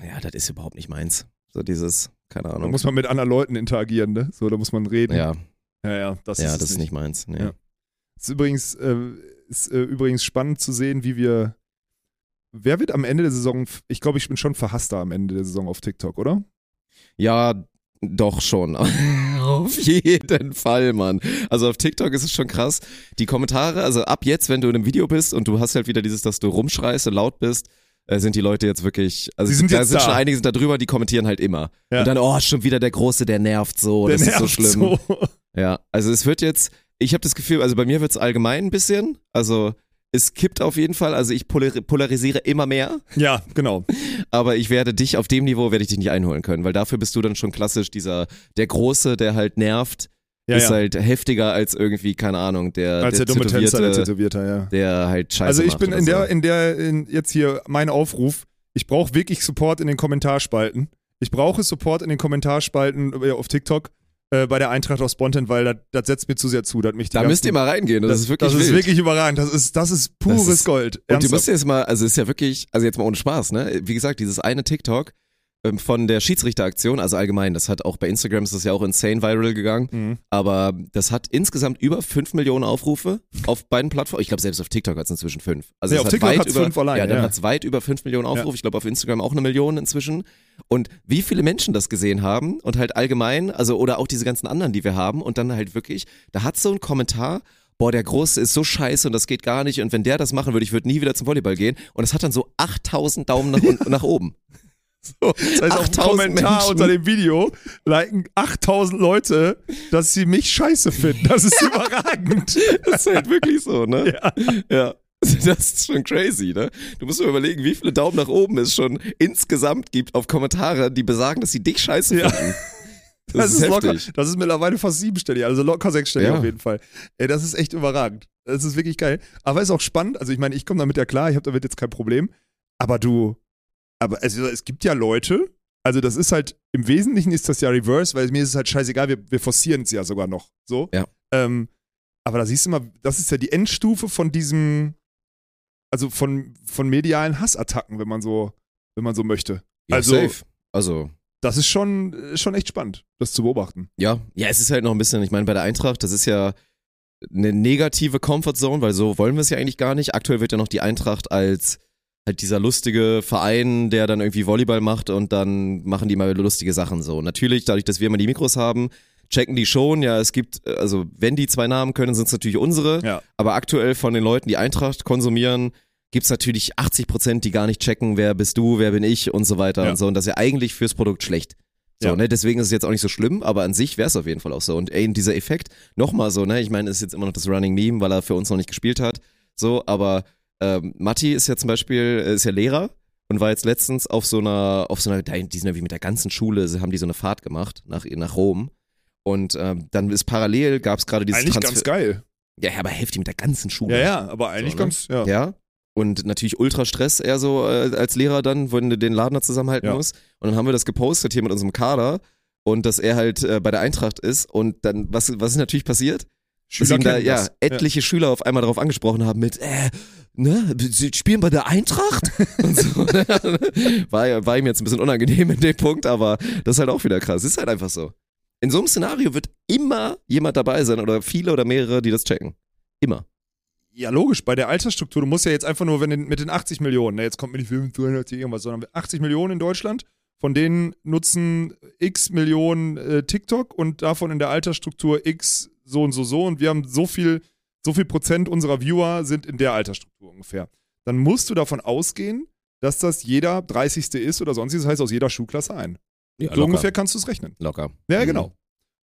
ja, das ist überhaupt nicht meins. So dieses, keine Da Ahnung. muss man mit anderen Leuten interagieren, ne? So, da muss man reden. ja, ja, ja das ja, ist das ist nicht meins. Nee. Ja. Ist übrigens, äh, ist äh, übrigens spannend zu sehen, wie wir. Wer wird am Ende der Saison, ich glaube, ich bin schon verhasster am Ende der Saison auf TikTok, oder? Ja, doch schon. (laughs) auf jeden Fall, Mann. Also auf TikTok ist es schon krass. Die Kommentare, also ab jetzt, wenn du in einem Video bist und du hast halt wieder dieses, dass du rumschreist und laut bist, äh, sind die Leute jetzt wirklich, also Sie sind da jetzt sind da. schon einige sind da drüber, die kommentieren halt immer. Ja. Und dann, oh, schon wieder der Große, der nervt so, das ist so schlimm. So. Ja, also es wird jetzt, ich habe das Gefühl, also bei mir wird es allgemein ein bisschen, also es kippt auf jeden Fall, also ich polar polarisiere immer mehr, Ja, genau. aber ich werde dich auf dem Niveau, werde ich dich nicht einholen können, weil dafür bist du dann schon klassisch dieser, der Große, der halt nervt Ja, ist ja. halt heftiger als irgendwie, keine Ahnung, der, Als der, dumme Tänzer, der Tätowierte, Tätowierter, ja. der halt Scheiße Also ich bin in der, so. in der, in jetzt hier mein Aufruf. Ich brauche wirklich Support in den Kommentarspalten. Ich brauche Support in den Kommentarspalten äh, auf TikTok äh, bei der Eintracht aus Spontan, weil das, das setzt mir zu sehr zu. Das mich Da müsst ihr mal reingehen, das, ist wirklich Das ist wild. wirklich überragend. Das ist, das ist pures Das ist- Gold. Und du Ernsthaft. musst jetzt mal, also ist ja wirklich, also jetzt mal ohne Spaß, ne? Wie gesagt, dieses eine TikTok von der Schiedsrichteraktion, also allgemein, das hat auch bei Instagram, ist das ja auch insane viral gegangen, Mhm. aber das hat insgesamt über 5 Millionen Aufrufe auf beiden Plattformen. Ich glaube, selbst auf TikTok hat es inzwischen 5. Also Ja, es auf hat TikTok hat's über, fünf allein, Ja, dann ja. hat es weit über 5 Millionen Aufrufe. Ich glaube, auf Instagram auch eine Million inzwischen. Und wie viele Menschen das gesehen haben und halt allgemein, also oder auch diese ganzen anderen, die wir haben und dann halt wirklich, da hat so ein Kommentar, boah, der Große ist so scheiße und das geht gar nicht und wenn der das machen würde, ich würde nie wieder zum Volleyball gehen und es hat dann so 8000 Daumen nach, unten, (laughs) nach oben. So, Das heißt, auf 8000 Kommentar Menschen. unter dem Video liken 8000 Leute, dass sie mich scheiße finden. Das ist (laughs) überragend. Das ist halt wirklich so, ne? Ja. Ja. Das ist schon crazy, ne? Du musst mal überlegen, wie viele Daumen nach oben es schon insgesamt gibt auf Kommentare, die besagen, dass sie dich scheiße Ja. finden. Das, Das, ist, ist locker. Das ist mittlerweile fast siebenstellig, also locker sechsstellig Ja. auf jeden Fall. Ey, das ist echt überragend. Das ist wirklich geil. Aber ist auch spannend. Also ich meine, ich komme damit ja klar, ich habe damit jetzt kein Problem. Aber du, aber also es gibt ja Leute, also das ist halt, im Wesentlichen ist das ja reverse, weil mir ist es halt scheißegal, wir, wir forcieren es ja sogar noch. So. Ja. Ähm, aber da siehst du mal, das ist ja die Endstufe von diesem, also von, von medialen Hassattacken, wenn man so, wenn man so möchte. Ja, Also- safe. Also, Das ist schon, schon echt spannend, das zu beobachten. ja. Ja, es ist halt noch ein bisschen, ich meine, bei der Eintracht, das ist ja eine negative Comfortzone, weil so wollen wir es ja eigentlich gar nicht. Aktuell wird ja noch die Eintracht als halt dieser lustige Verein, der dann irgendwie Volleyball macht und dann machen die mal lustige Sachen so. Natürlich, dadurch, dass wir immer die Mikros haben, checken die schon. Ja, es gibt, äh, also wenn die zwei Namen können, sind es natürlich unsere. Ja. Aber aktuell von den Leuten, die Eintracht konsumieren, gibt's natürlich 80 Prozent, die gar nicht checken, wer bist du, wer bin ich und so weiter Ja. und so. Und das ist ja eigentlich fürs Produkt schlecht. So, Ja. ne, deswegen ist es jetzt auch nicht so schlimm, aber an sich wäre es auf jeden Fall auch so. Und ey, dieser Effekt, nochmal so, ne, ich meine, ist jetzt immer noch das Running Meme, weil er für uns noch nicht gespielt hat. So, aber ähm, Matti ist ja zum Beispiel, äh, ist ja Lehrer und war jetzt letztens auf so einer, auf so einer, die sind ja wie mit der ganzen Schule, sie haben die so eine Fahrt gemacht nach, nach Rom. Und ähm, dann ist parallel, gab es gerade dieses Eigentlich Transfer. ganz geil. Ja, ja, aber heftig mit der ganzen Schule. Ja, ja, aber eigentlich So, ne? ganz, ja. Ja. Und natürlich Ultrastress eher so äh, als Lehrer dann, wenn du den Laden da zusammenhalten Ja. musst. Und dann haben wir das gepostet hier mit unserem Kader und dass er halt äh, bei der Eintracht ist. Und dann, was, was ist natürlich passiert? Dass Schüler ihn da, ja, etliche Schüler auf einmal darauf angesprochen haben mit, äh, ne, sie spielen bei der Eintracht? (laughs) so. war, ja- war ihm jetzt ein bisschen unangenehm in dem Punkt, aber das ist halt auch wieder krass. Ist halt einfach so. In so einem Szenario wird immer jemand dabei sein oder viele oder mehrere, die das checken. Immer. Ja, logisch, bei der Altersstruktur, du musst ja jetzt einfach nur, wenn mit den 80 Millionen, ne, jetzt kommt mir nicht 280 irgendwas, sondern 80 Millionen in Deutschland, von denen nutzen x Millionen äh, TikTok und davon in der Altersstruktur x so und so so und wir haben so viel, so viel Prozent unserer Viewer sind in der Altersstruktur ungefähr. Dann musst du davon ausgehen, dass das jeder 30. ist oder sonstiges, das heißt aus jeder Schulklasse ein. Ja, so ungefähr kannst du es rechnen. Locker. Ja, Mhm. genau.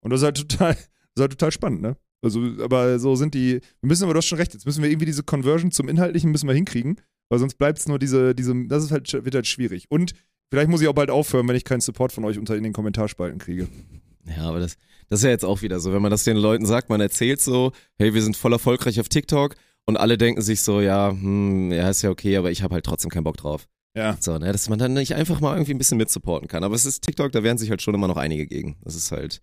Und das ist halt total, (laughs) das ist halt total spannend, ne? Also, aber so sind die, wir müssen aber, du hast schon recht, jetzt müssen wir irgendwie diese Conversion zum Inhaltlichen müssen wir hinkriegen, weil sonst bleibt es nur diese, diese, das ist halt, wird halt schwierig. Und vielleicht muss ich auch bald aufhören, wenn ich keinen Support von euch unter in den Kommentarspalten kriege. Ja, aber das, das ist ja jetzt auch wieder so, wenn man das den Leuten sagt, man erzählt so, hey, wir sind voll erfolgreich auf TikTok und alle denken sich so, ja, hm, ja, ist ja okay, aber ich habe halt trotzdem keinen Bock drauf. Ja. So, ne, dass man dann nicht einfach mal irgendwie ein bisschen mitsupporten kann. Aber es ist TikTok, da wehren sich halt schon immer noch einige gegen. Das ist halt,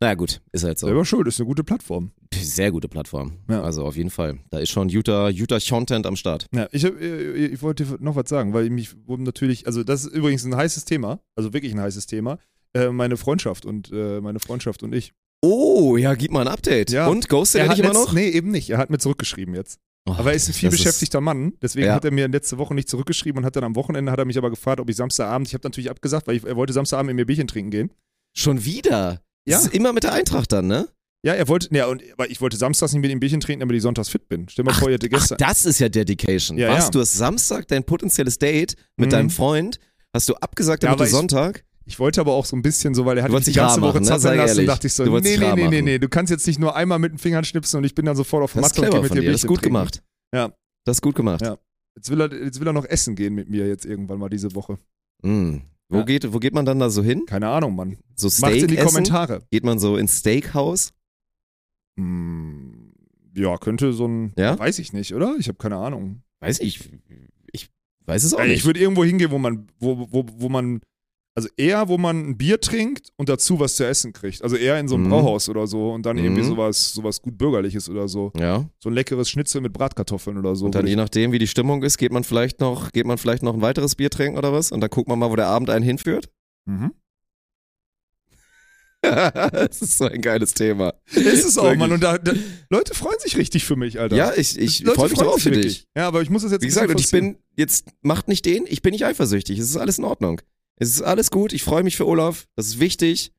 naja gut, ist halt so. Selber schuld, ist eine gute Plattform. Sehr gute Plattform. Ja. Also auf jeden Fall. Da ist schon Utah, Utah Content am Start. Ja, ich, hab, äh, ich wollte noch was sagen, weil mich wurden natürlich, also das ist übrigens ein heißes Thema, also wirklich ein heißes Thema, äh, meine Freundschaft und äh, meine Freundschaft und ich. Oh, ja, gib mal ein Update. Ja. Und ghostet er, dich immer letzt- noch? Nee, eben nicht. Er hat mir zurückgeschrieben jetzt. Oh, Aber er ist ein viel das beschäftigter Mann, deswegen Ja. hat er mir letzte Woche nicht zurückgeschrieben und hat dann am Wochenende hat er mich aber gefragt, ob ich Samstagabend, ich habe natürlich abgesagt, weil ich, er wollte Samstagabend mit mir Bierchen trinken gehen. Schon wieder? Ja. Das ist immer mit der Eintracht dann, ne? Ja, er wollte, ja, und aber ich wollte samstags nicht mit ihm Bierchen trinken, damit ich sonntags fit bin. Stell mal vor, ihr hätte Ach, gestern. das ist ja Dedication. Ja, Was, ja. du hast Samstag dein potenzielles Date mit Mhm. deinem Freund, hast du abgesagt, Ja, damit aber du ich- Sonntag? Ich wollte aber auch so ein bisschen so, weil er hat mich die ganze Woche machen, ne? zappeln Sei lassen, ehrlich. dachte ich so, nee, nee, nee, nee, nee, du kannst jetzt nicht nur einmal mit den Fingern schnipsen und ich bin dann sofort auf dem und mit dir das ist gut trinken. gemacht. Ja. Das ist gut gemacht. Ja. Jetzt will, er, jetzt will er noch essen gehen mit mir jetzt irgendwann mal diese Woche. Mm. Wo, Ja. geht, wo geht man dann da so hin? Keine Ahnung, Mann. So Macht's Steak in die essen? Kommentare. Geht man so ins Steakhouse? Hm, ja, könnte so ein, Ja? weiß ich nicht, oder? Ich habe keine Ahnung. Weiß ich, ich weiß es auch nicht. ich würde irgendwo hingehen, wo man, wo, wo, wo man, also eher, wo man ein Bier trinkt und dazu was zu essen kriegt. Also eher in so einem Mhm. Brauhaus oder so und dann irgendwie Mhm. sowas, sowas gut bürgerliches oder so. ja. So ein leckeres Schnitzel mit Bratkartoffeln oder so. Und dann je nachdem, wie die Stimmung ist, geht man vielleicht noch, geht man vielleicht noch ein weiteres Bier trinken oder was? Und dann guckt man mal, wo der Abend einen hinführt. Mhm. (laughs) das ist so ein geiles Thema. Ist es auch, Wirklich. Mann. Und da, da, Leute freuen sich richtig für mich, Alter. Ja, ich, ich freue mich sich für dich. Ja, aber ich muss das jetzt Wie gesagt, und ich bin, jetzt macht nicht den, ich bin nicht eifersüchtig. Es ist alles in Ordnung. Es ist alles gut, ich freue mich für Olaf. Das ist wichtig.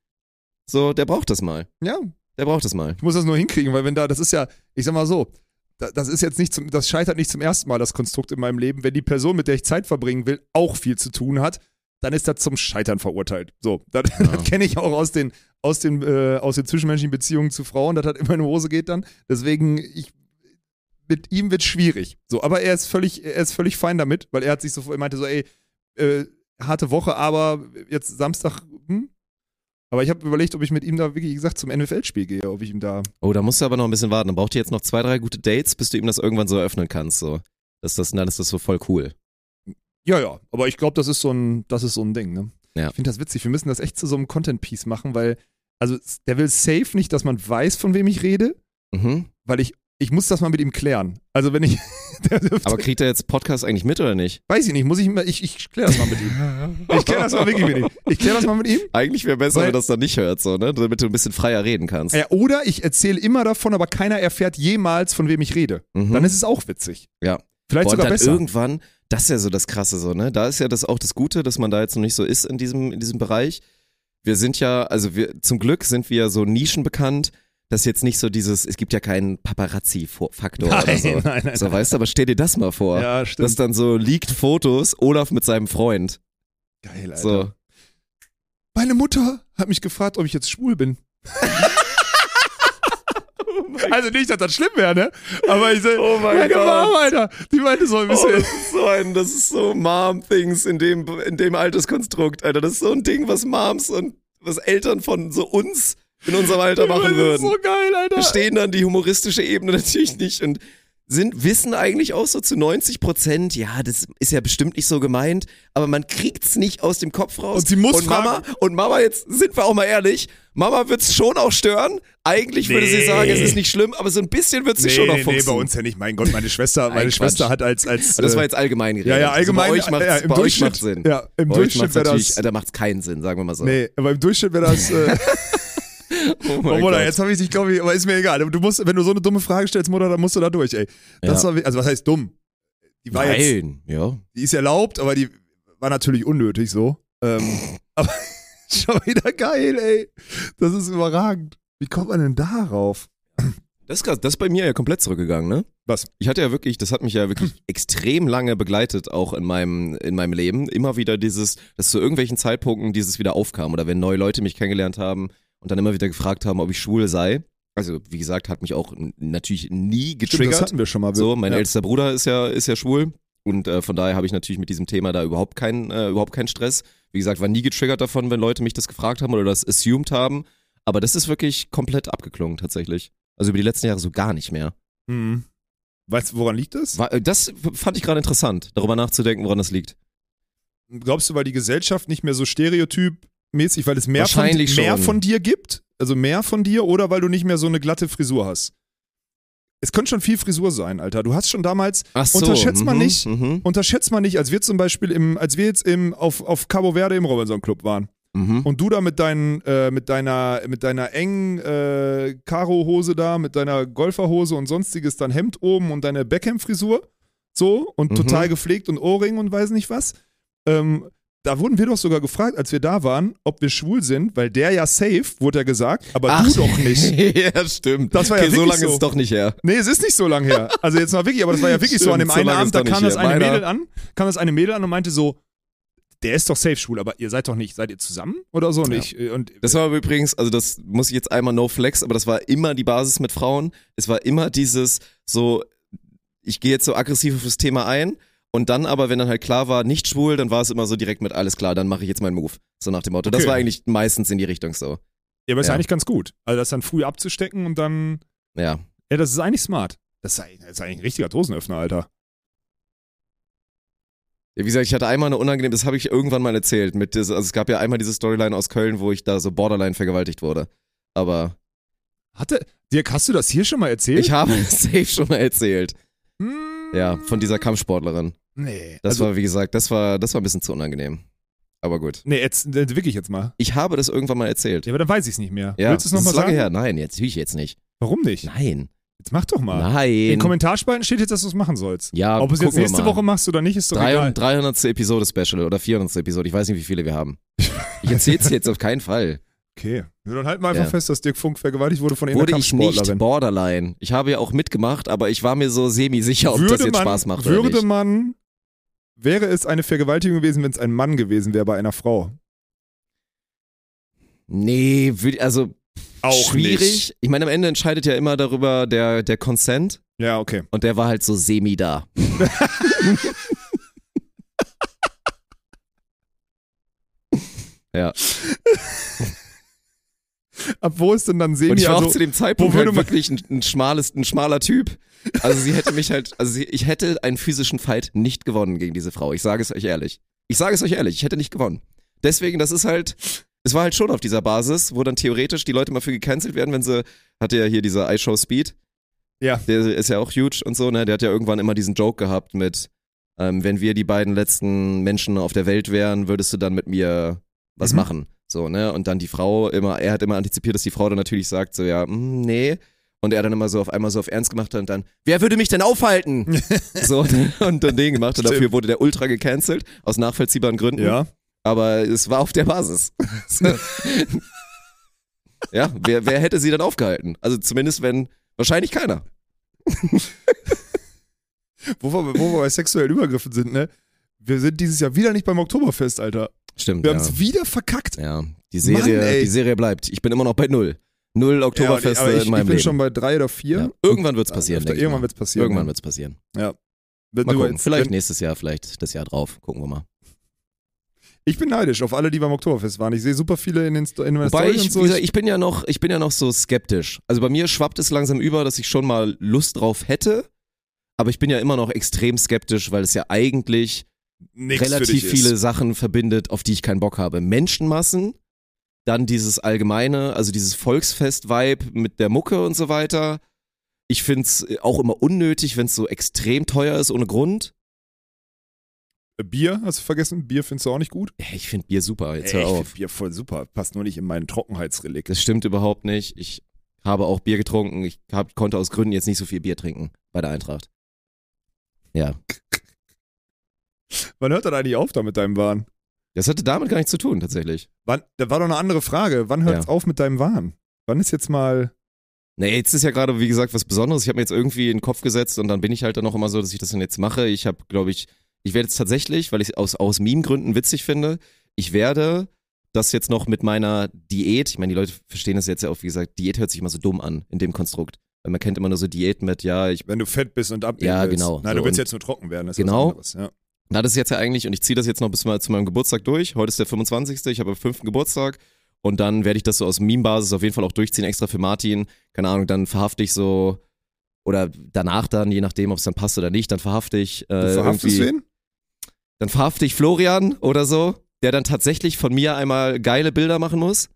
So, der braucht das mal. Ja, Der braucht das mal. ich muss das nur hinkriegen, weil wenn da, das ist ja, ich sag mal so, da- das ist jetzt nicht zum, das scheitert nicht zum ersten Mal, das Konstrukt in meinem Leben. Wenn die Person, mit der ich Zeit verbringen will, auch viel zu tun hat, dann ist das zum Scheitern verurteilt. So, das, (laughs) das kenne ich auch aus den, aus den, äh, aus den zwischenmenschlichen Beziehungen zu Frauen, dass das immer in die Hose geht dann. Deswegen, ich, mit ihm wird schwierig. So, aber er ist völlig, er ist völlig fein damit, weil er hat sich so, er meinte so, ey, äh, harte Woche, aber jetzt Samstag, hm? Aber ich habe überlegt, ob ich mit ihm da wirklich, wie gesagt, zum NFL-Spiel gehe, ob ich ihm da. Oh, da musst du aber noch ein bisschen warten. Dann braucht ihr jetzt noch zwei, drei gute Dates, bis du ihm das irgendwann so eröffnen kannst. So. Das, das, dann ist das so voll cool. Ja, ja, aber ich glaube, das ist so ein, das ist so ein Ding, ne? Ja. Ich finde das witzig. Wir müssen das echt zu so einem Content-Piece machen, weil, also der will safe nicht, dass man weiß, von wem ich rede, Mhm. weil ich, ich muss das mal mit ihm klären. Also wenn ich, (laughs) Aber kriegt er jetzt Podcast eigentlich mit oder nicht? weiß ich nicht, muss ich, mal- ich, ich kläre das mal mit ihm. Ich kläre das mal wirklich mit ihm. Ich kläre das mal mit ihm. Eigentlich wäre besser, Weil- wenn er das dann nicht hört, so, ne? Damit du ein bisschen freier reden kannst. Ja, oder ich erzähle immer davon, aber keiner erfährt jemals, von wem ich rede. Mhm. Dann ist es auch witzig. Ja. Vielleicht Boah, sogar dann besser. irgendwann, das ist ja so das Krasse so, ne? Da ist ja das auch das Gute, dass man da jetzt noch nicht so ist in diesem, in diesem Bereich. Wir sind ja, also wir, zum Glück sind wir so nischenbekannt, dass jetzt nicht so dieses, es gibt ja keinen Paparazzi-Faktor oder so. Nein, nein, nein. So, weißt du, aber stell dir das mal vor. Ja, stimmt. dass dann so liegt Fotos, Olaf mit seinem Freund. Geil, Alter. So. Meine Mutter hat mich gefragt, ob ich jetzt schwul bin. (laughs) also nicht, dass das schlimm wäre, ne? Aber ich so, Oh mein meine Gott. Mom, Alter, die meinte so ein Oh, bisschen. das ist so ein, das ist so Mom-Things in dem, in dem Alterskonstrukt, Alter. Das ist so ein Ding, was Moms und was Eltern von so uns in unserem Alter machen das ist würden. so geil, Alter. Verstehen dann die humoristische Ebene (laughs) natürlich nicht und sind, wissen eigentlich auch so zu 90 Prozent, ja, das ist ja bestimmt nicht so gemeint, aber man kriegt's nicht aus dem Kopf raus. Und sie muss und Mama, fragen- und Mama, jetzt sind wir auch mal ehrlich, Mama wird's schon auch stören. Eigentlich würde sie Nee. sagen, es ist nicht schlimm, aber so ein bisschen wird sie Nee, schon noch nee, fuchsen. bei uns ja nicht. Mein Gott, meine Schwester, meine. Schwester hat als, als das war äh, jetzt allgemein geredet. ja, ja, allgemein, Also bei euch macht's, ja, im bei euch Durchschnitt, Sinn. ja, im bei Durchschnitt wäre das, da macht's keinen Sinn, sagen wir mal so. nee, aber im Durchschnitt wäre das, äh, (laughs) Oh oh, (laughs) mein Mutter, Gott. jetzt habe ich dich, glaube ich, aber ist mir egal. Du musst, wenn du so eine dumme Frage stellst, Mutter, dann musst du da durch, ey. Das Ja. war, also was heißt dumm? Die war jetzt, Nein, ja. die ist erlaubt, aber die war natürlich unnötig so. Ähm, (laughs) aber (laughs) schon wieder geil, ey. Das ist überragend. Wie kommt man denn darauf? Das ist krass, das ist bei mir ja komplett zurückgegangen, ne? Was? Ich hatte ja wirklich, das hat mich ja wirklich extrem lange begleitet, auch in meinem, in meinem Leben. Immer wieder dieses, dass zu irgendwelchen Zeitpunkten dieses wieder aufkam oder wenn neue Leute mich kennengelernt haben und dann immer wieder gefragt haben, ob ich schwul sei. Also, wie gesagt, hat mich auch natürlich nie Stimmt, das getriggert. hatten wir schon mal. So, mein ja. ältester Bruder ist ja, ist ja schwul. Und äh, von daher habe ich natürlich mit diesem Thema da überhaupt keinen, äh, überhaupt keinen Stress. Wie gesagt, war nie getriggert davon, wenn Leute mich das gefragt haben oder das assumed haben. Aber das ist wirklich komplett abgeklungen tatsächlich. Also über die letzten Jahre so gar nicht mehr. Mhm. Weißt du, woran liegt das? War, äh, das fand ich gerade interessant, darüber nachzudenken, woran das liegt. Glaubst du, weil die Gesellschaft nicht mehr so stereotypmäßig, weil es mehr, von, mehr von dir gibt? Also mehr von dir oder weil du nicht mehr so eine glatte Frisur hast? Es könnte schon viel Frisur sein, Alter. Du hast schon damals, Ach so, unterschätzt man mhm, nicht, Mhm, unterschätzt man nicht, als wir zum Beispiel im, als wir jetzt im, auf, auf Cabo Verde im Robinson Club waren mhm. und du da mit deinen, äh, mit deiner, mit deiner engen äh, Karo-Hose da, mit deiner Golferhose und sonstiges, dein Hemd oben und deine Beckham-Frisur, so und Mhm. total gepflegt und Ohrring und weiß nicht was. Ähm, da wurden wir doch sogar gefragt, als wir da waren, ob wir schwul sind, weil der ja safe, wurde ja gesagt, aber du doch nicht. (laughs) ja, stimmt. Das war ja okay, so wirklich lange so. ist es doch nicht her. Nee, es ist nicht so lang her. Also jetzt mal wirklich, aber das war ja (laughs) wirklich so an dem Stimmt, so einen lange Abend, da nicht kam das eine Meiner- Mädel an, kam das eine Mädel an und meinte so, der ist doch safe schwul, aber ihr seid doch nicht, seid ihr zusammen oder so? Ja. ich, äh, und Das war aber übrigens, also das muss ich jetzt einmal no flex, aber das war immer die Basis mit Frauen. Es war immer dieses so, ich gehe jetzt so aggressiv auf das Thema ein und dann aber, wenn dann halt klar war, nicht schwul, dann war es immer so direkt mit alles klar, dann mache ich jetzt meinen Move. So nach dem Motto. Das Okay. war eigentlich meistens in die Richtung so. Ja, aber ist Ja. eigentlich ganz gut. Also das dann früh abzustecken und dann. Ja. Ja, das ist eigentlich smart. Das ist eigentlich, das ist eigentlich ein richtiger Dosenöffner, Alter. Ja, Wie gesagt, ich hatte einmal eine unangenehme, das habe ich irgendwann mal erzählt. Mit also es gab ja einmal diese Storyline aus Köln, wo ich da so borderline vergewaltigt wurde. Aber Hatte, Dirk, hast du das hier schon mal erzählt? ich habe (laughs) es safe schon mal erzählt. Hm, Ja, von dieser Kampfsportlerin. Nee. Das also, war, wie gesagt, das war, das war ein bisschen zu unangenehm. Aber gut. Nee, jetzt, äh, wirklich jetzt mal. Ich habe das irgendwann mal erzählt. Ja, aber dann weiß ich es nicht mehr. Ja, Willst du es nochmal ist lange sagen? her. Nein, jetzt natürlich jetzt nicht. Warum nicht? Nein. Jetzt mach doch mal. In Nein. den Kommentarspalten steht jetzt, dass du es machen sollst. Ja, Ob es jetzt nächste. Woche machst oder nicht, ist doch 300, egal. 300. Episode Special oder 400. Episode. Ich weiß nicht, wie viele wir haben. Ich erzähl's jetzt auf keinen Fall. Okay. Ja, dann halten wir einfach Ja. fest, dass Dirk Funk vergewaltigt wurde von einer Wurde ich nicht. Borderline. Ich habe ja auch mitgemacht, aber ich war mir so semi-sicher, ob das jetzt man, Spaß macht oder würde nicht. man, wäre es eine Vergewaltigung gewesen, wenn es ein Mann gewesen wäre bei einer Frau? Nee, würd- also Auch schwierig. nicht. Ich meine, am Ende entscheidet ja immer darüber der, der Consent Ja, okay. und der war halt so semi da. (laughs) ja. (laughs) Ab wo ist denn dann Semi? Und ich war auch also, zu dem Zeitpunkt halt wirklich ein, ein schmales, ein schmaler Typ. Also sie hätte mich halt, also sie, ich hätte einen physischen Fight nicht gewonnen gegen diese Frau. Ich sage es euch ehrlich. Ich sage es euch ehrlich, ich hätte nicht gewonnen. Deswegen, das ist halt, es war halt schon auf dieser Basis, wo dann theoretisch die Leute mal für gecancelt werden, wenn sie, hatte ja hier dieser iShow Speed, ja. der ist ja auch huge und so, ne? Der hat ja irgendwann immer diesen Joke gehabt mit, ähm, wenn wir die beiden letzten Menschen auf der Welt wären, würdest du dann mit mir was Mhm. machen. So, ne? Und dann die Frau immer, er hat immer antizipiert, dass die Frau dann natürlich sagt, so, ja, mm, nee. Und er dann immer so auf einmal so auf Ernst gemacht hat und dann, wer würde mich denn aufhalten? (laughs) so, und dann den gemacht und dafür Stimmt. wurde der Ultra gecancelt, aus nachvollziehbaren Gründen. Ja. Aber es war auf der Basis. (laughs) Ja, wer, wer hätte sie dann aufgehalten? Also zumindest wenn, wahrscheinlich keiner. (laughs) Wo wir, wo wir bei sexuellen Übergriffen sind, ne? Wir sind dieses Jahr wieder nicht beim Oktoberfest, Alter. Stimmt. Wir ja. haben es wieder verkackt. Ja, die Serie, Mann, die Serie bleibt. Ich bin immer noch bei null. Null Oktoberfeste Ja, aber ich, in meinem ich bin Leben. schon bei drei oder vier. ja. Irgendwann wird's passieren. Öfter, denke ich irgendwann mal. wird's passieren. Irgendwann ja. wird's passieren. Wenn Mal gucken. jetzt- Vielleicht nächstes Jahr, vielleicht das Jahr drauf. Gucken wir mal. Ich bin neidisch auf alle, die beim Oktoberfest waren. Ich sehe super viele in den Sto in meiner Wobei Story ich, so. gesagt, ich bin ja noch, ich bin ja noch so skeptisch. Also bei mir schwappt es langsam über, dass ich schon mal Lust drauf hätte. Aber ich bin ja immer noch extrem skeptisch, weil es ja eigentlich Nix relativ viele Ist. Sachen verbindet, auf die ich keinen Bock habe. Menschenmassen, dann dieses allgemeine, also dieses Volksfest-Vibe mit der Mucke und so weiter. Ich find's auch immer unnötig, wenn es so extrem teuer ist ohne Grund. Äh, Bier, hast du vergessen? Bier findest du auch nicht gut? Ich find Bier super, jetzt Ey, hör ich auf. find Bier voll super. Passt nur nicht in meinen Trockenheitsrelikt. Das stimmt überhaupt nicht. Ich habe auch Bier getrunken. Ich hab, konnte aus Gründen jetzt nicht so viel Bier trinken bei der Eintracht. Ja, (laughs) Wann hört das eigentlich auf da mit deinem Wahn? das hatte damit gar nichts zu tun, tatsächlich. Wann, da war doch eine andere Frage. Wann hört es Ja. auf mit deinem Wahn? Wann ist jetzt mal. Nee, jetzt ist ja gerade, wie gesagt, was Besonderes. Ich habe mir jetzt irgendwie in den Kopf gesetzt und dann bin ich halt dann auch immer so, dass ich das dann jetzt mache. Ich habe, glaube ich, ich werde jetzt tatsächlich, weil ich es aus, aus Meme-Gründen witzig finde, ich werde das jetzt noch mit meiner Diät, ich meine, die Leute verstehen das jetzt ja auch, wie gesagt, Diät hört sich immer so dumm an in dem Konstrukt. Weil man kennt immer nur so Diät mit, ja, ich Wenn du fett bist und abnehmen Ja, willst. genau. Nein, So, du willst jetzt nur trocken werden. Das Genau. Ist was anderes, ja. Na, das ist jetzt ja eigentlich, und ich ziehe das jetzt noch bis mal zu meinem Geburtstag durch. Heute ist der 25. Ich habe am 5. Geburtstag. Und dann werde ich das so aus Meme-Basis auf jeden Fall auch durchziehen, extra für Martin. Keine Ahnung, dann verhafte ich so, oder danach dann, je nachdem, ob es dann passt oder nicht, dann verhafte ich. Äh, Du verhaftest wen? Dann verhafte ich Florian oder so, der dann tatsächlich von mir einmal geile Bilder machen muss.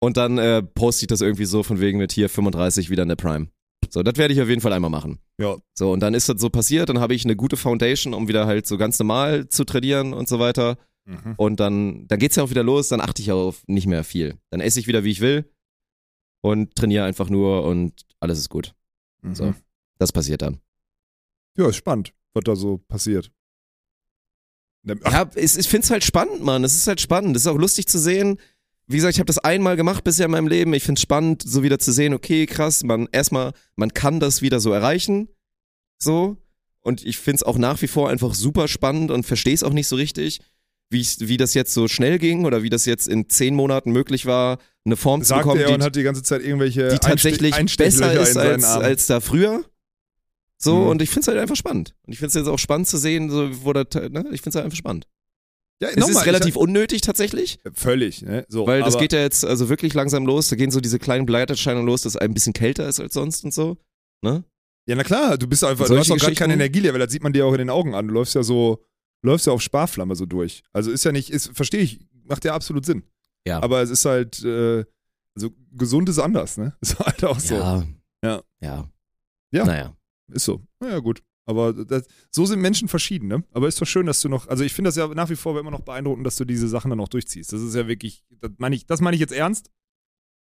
Und dann äh, poste ich das irgendwie so von wegen mit hier 35 wieder in der Prime. So, das werde ich auf jeden Fall einmal machen. Ja. So, und dann ist das so passiert, dann habe ich eine gute Foundation, um wieder halt so ganz normal zu trainieren und so weiter. Mhm. Und dann, dann geht's ja auch wieder los, dann achte ich auf nicht mehr viel. Dann esse ich wieder, wie ich will und trainiere einfach nur und alles ist gut. Mhm. So. Das passiert dann. Ja, ist spannend, was da so passiert. Ach, Ja, es, ich find's halt spannend, Mann. Es ist halt spannend. Es ist auch lustig zu sehen. Wie gesagt, ich habe das einmal gemacht bisher in meinem Leben. Ich find's spannend, so wieder zu sehen, okay, krass, man erstmal, man kann das wieder so erreichen. So. Und ich find's auch nach wie vor einfach super spannend und versteh's auch nicht so richtig, wie, ich, wie das jetzt so schnell ging oder wie das jetzt in zehn Monaten möglich war, eine Form zu sagte bekommen, er die, und hat die ganze Zeit irgendwelche die tatsächlich besser ist als, als da früher. So, Mhm. und ich find's halt einfach spannend. Und ich find's jetzt auch spannend zu sehen, so, wo das, ne, ich find's halt einfach spannend. Ja, Es ist relativ unnötig tatsächlich, ich, völlig, ne? So, weil das geht ja jetzt also wirklich langsam los. Da gehen so diese kleinen Bleierscheinungen los, dass es ein bisschen kälter ist als sonst und so. Ne? Ja, na klar, du bist einfach, du hast doch gar keine Geschichten- Energielevel, das sieht man dir auch in den Augen an. Du läufst ja so, läufst ja auf Sparflamme so durch. Also ist ja nicht, ist, verstehe ich, macht ja absolut Sinn. Ja. Aber es ist halt, äh, also gesund ist anders, ne? (laughs) Ist halt auch so. Ja. Ja. Ja. Ja. Naja. Ist so. Naja, gut. Aber das, so sind Menschen verschieden, ne? Aber ist doch schön, dass du noch, also ich finde das ja nach wie vor immer noch beeindruckend, dass du diese Sachen dann auch durchziehst. Das ist ja wirklich, das meine ich, das meine ich jetzt ernst.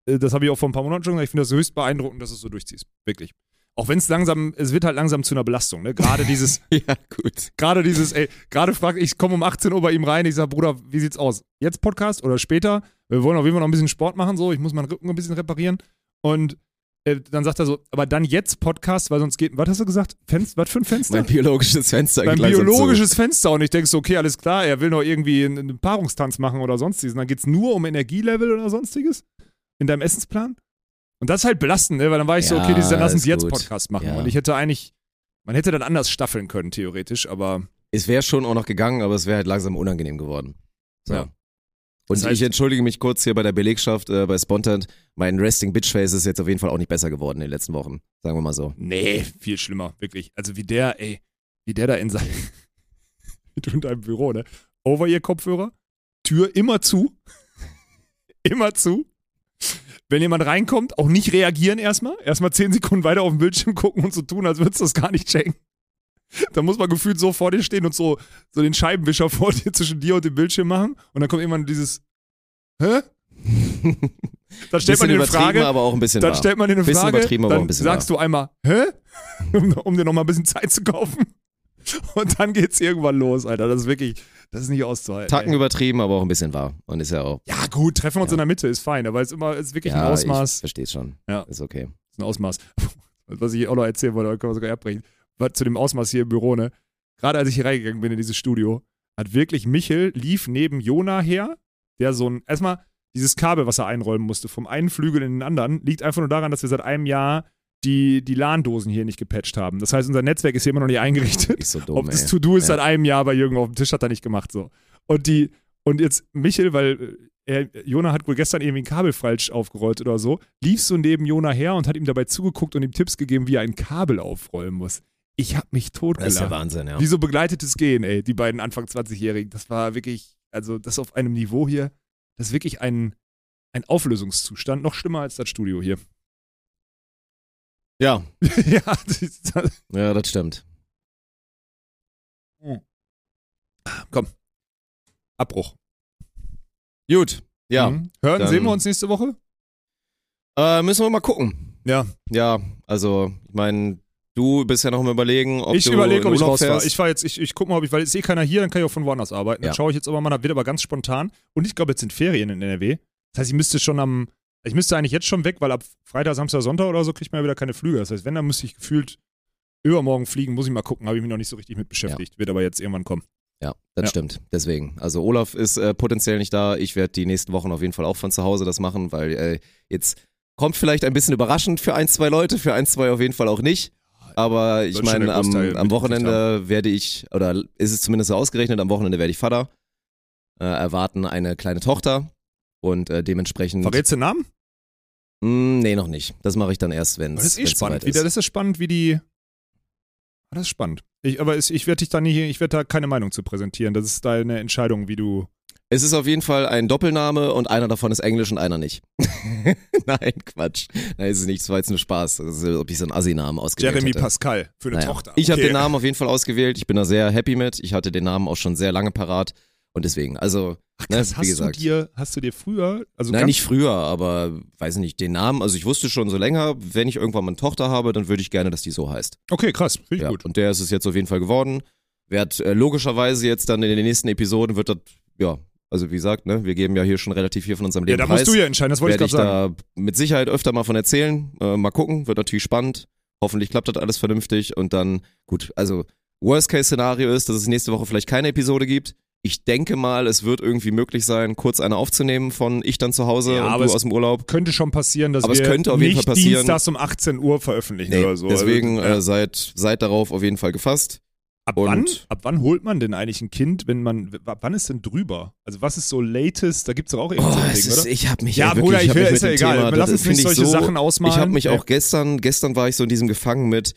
Äh, Das habe ich auch vor ein paar Monaten schon gesagt. Ich finde das höchst beeindruckend, dass du es so durchziehst. Wirklich. Auch wenn es langsam, es wird halt langsam zu einer Belastung, ne? Gerade dieses, (laughs) Ja, gut. gerade dieses, ey, gerade frag ich, komme um 18 Uhr bei ihm rein, ich sage, Bruder, wie sieht's aus? Jetzt Podcast oder später? Wir wollen auf jeden Fall noch ein bisschen Sport machen, so, ich muss meinen Rücken ein bisschen reparieren. Und äh, dann sagt er so, aber dann jetzt Podcast, weil sonst geht, was hast du gesagt? Fenster, was für ein Fenster? Mein biologisches Fenster geht langsam biologisches Fenster und ich denke so, okay, alles klar, er will noch irgendwie einen, einen Paarungstanz machen oder sonstiges. Und dann geht's nur um Energielevel oder sonstiges in deinem Essensplan. Und das ist halt belastend, ne? weil dann war ich so, Ja, okay, dieses, dann lass uns jetzt gut. Podcast machen. Ja. Und ich hätte eigentlich, man hätte dann anders staffeln können, theoretisch, aber. Es wäre schon auch noch gegangen, aber es wäre halt langsam unangenehm geworden. So. Ja. Und Das heißt- ich entschuldige mich kurz hier bei der Belegschaft, äh, bei Spontant. Mein Resting Bitch Face ist jetzt auf jeden Fall auch nicht besser geworden in den letzten Wochen. Sagen wir mal so. nee, viel schlimmer, wirklich. Also wie der, ey, wie der da in seinem, du in deinem Büro, ne? Over ihr Kopfhörer, Tür immer zu, (laughs) immer zu. Wenn jemand reinkommt, auch nicht reagieren erstmal. Erstmal zehn Sekunden weiter auf den Bildschirm gucken und so tun, als würdest du das gar nicht checken. (laughs) Da muss man gefühlt so vor dir stehen und so, so den Scheibenwischer (laughs) vor dir zwischen dir und dem Bildschirm machen. Und dann kommt irgendwann dieses, hä? (laughs) Dann stellt man dir eine Frage, aber auch ein bisschen dann wahr. stellt man dir eine Bisschen Frage, übertrieben, aber auch dann ein bisschen sagst du einmal, hä? Um, um dir nochmal ein bisschen Zeit zu kaufen. Und dann geht's irgendwann los, Alter. Das ist wirklich, das ist nicht auszuhalten. Tacken ey. übertrieben, aber auch ein bisschen wahr. Und ist ja auch. Ja, gut, treffen wir uns Ja. in der Mitte, ist fein, aber es ist immer, es ist wirklich ja, ein ich Ausmaß. verstehe schon. Ja. Ist okay. ist ein Ausmaß. Was ich auch noch erzählen wollte, können wir sogar abbrechen. Zu dem Ausmaß hier im Büro, ne? Gerade als ich hier reingegangen bin in dieses Studio, hat wirklich Michel lief neben Jona her, der so ein, erstmal dieses Kabel, was er einräumen musste, vom einen Flügel in den anderen, liegt einfach nur daran, dass wir seit einem Jahr die, die LAN-Dosen hier nicht gepatcht haben. Das heißt, unser Netzwerk ist hier immer noch nicht eingerichtet. Ist so dumm. Ob das. To-Do ist Ja. seit einem Jahr bei Jürgen auf dem Tisch, hat er nicht gemacht. So. Und die, und jetzt Michel, weil äh, er, Jona hat wohl gestern irgendwie ein Kabel falsch aufgerollt oder so, lief so neben Jona her und hat ihm dabei zugeguckt und ihm Tipps gegeben, wie er ein Kabel aufrollen muss. Ich hab mich Das ist ja totgelacht. Wahnsinn, ja. Wie so begleitetes Gehen, ey, die beiden Anfang 20-Jährigen. Das war wirklich, also das auf einem Niveau hier, das ist wirklich ein, ein Auflösungszustand, noch schlimmer als das Studio hier. Ja, (laughs) ja, das ist, ja, das stimmt. komm. Abbruch. Gut. Ja. Mhm. Hören, sehen wir uns nächste Woche? Äh, müssen wir mal gucken. Ja. Ja, also, ich meine, du bist ja noch mal überlegen, ob ich du überlege, ob ich rausfahre. Ich fahre jetzt, ich, ich gucke mal, ob ich, weil ist eh keiner hier, dann kann ich auch von woanders arbeiten. Dann Ja. schaue ich jetzt aber mal, das wird aber ganz spontan. Und ich glaube, jetzt sind Ferien in NRW. Das heißt, ich müsste schon am, ich müsste eigentlich jetzt schon weg, weil ab Freitag, Samstag, Sonntag oder so kriegt man ja wieder keine Flüge. Das heißt, wenn, dann müsste ich gefühlt übermorgen fliegen, muss ich mal gucken, habe ich mich noch nicht so richtig mit beschäftigt. Wird aber jetzt irgendwann kommen. Ja, das Ja. stimmt. Deswegen. Also Olaf ist äh, potenziell nicht da. Ich werde die nächsten Wochen auf jeden Fall auch von zu Hause das machen, weil äh, jetzt kommt vielleicht ein bisschen überraschend für ein, zwei Leute, für ein, zwei auf jeden Fall auch nicht. Aber ich meine, am, am Wochenende werde ich, oder ist es zumindest so ausgerechnet, am Wochenende werde ich Vater, äh, erwarten eine kleine Tochter und äh, dementsprechend. Verrätst du den Namen? Mh, nee, noch nicht. Das mache ich dann erst, wenn Das es ist eh spannend. Wie, ist. das ist spannend, wie die. Ah, Das ist spannend. Ich, aber es, ich werde dich da nie, ich werde da keine Meinung zu präsentieren. Das ist deine Entscheidung, wie du. Es ist auf jeden Fall ein Doppelname und einer davon ist Englisch und einer nicht. (laughs) Nein, Quatsch. Nein, ist es nicht. Das war jetzt nur Spaß. Das ist, ob ich so einen Assi-Namen ausgewählt Jeremy hätte. Pascal für eine Naja. Tochter. Ich habe den Namen auf jeden Fall ausgewählt. Ich bin da sehr happy mit. Ich hatte den Namen auch schon sehr lange parat. Und deswegen, also, ne, Krass, wie hast gesagt. du dir, hast du dir früher, also Nein, nicht früher, aber weiß nicht, den Namen, also ich wusste schon so länger, wenn ich irgendwann mal eine Tochter habe, dann würde ich gerne, dass die so heißt. Okay, krass, finde ich Ja, gut. und der ist es jetzt auf jeden Fall geworden. Werd äh, logischerweise jetzt dann in den nächsten Episoden wird das, ja, also wie gesagt, ne, wir geben ja hier schon relativ viel von unserem Ja, Leben da preis. musst du ja entscheiden, das wollte ich werde gerade ich sagen. da mit Sicherheit öfter mal von erzählen. Äh, mal gucken, wird natürlich spannend. Hoffentlich klappt das alles vernünftig und dann, gut, also Worst-Case-Szenario ist, dass es nächste Woche vielleicht keine Episode gibt. Ich denke mal, es wird irgendwie möglich sein, kurz eine aufzunehmen von ich dann zu Hause Ja, und du es- aus dem Urlaub. Könnte schon passieren, dass Aber es wir könnte auf jeden Fall passieren. dienstags um 18 Uhr veröffentlichen Nee, oder so. deswegen Also, ja. äh, seid, seid darauf auf jeden Fall gefasst. Ab Und- wann, ab wann holt man denn eigentlich ein Kind, wenn man, ab wann ist denn drüber? Also was ist so latest? Da gibt's doch auch Oh, irgendein so ein es Ding, ist, oder? ich habe mich Ja, ja, wirklich, Bruder, ich hab will- mich ist ja egal. Thema, Lass uns nicht ich solche so, Sachen ausmalen. Ich habe mich Ja. auch gestern, gestern war ich so in diesem gefangen mit,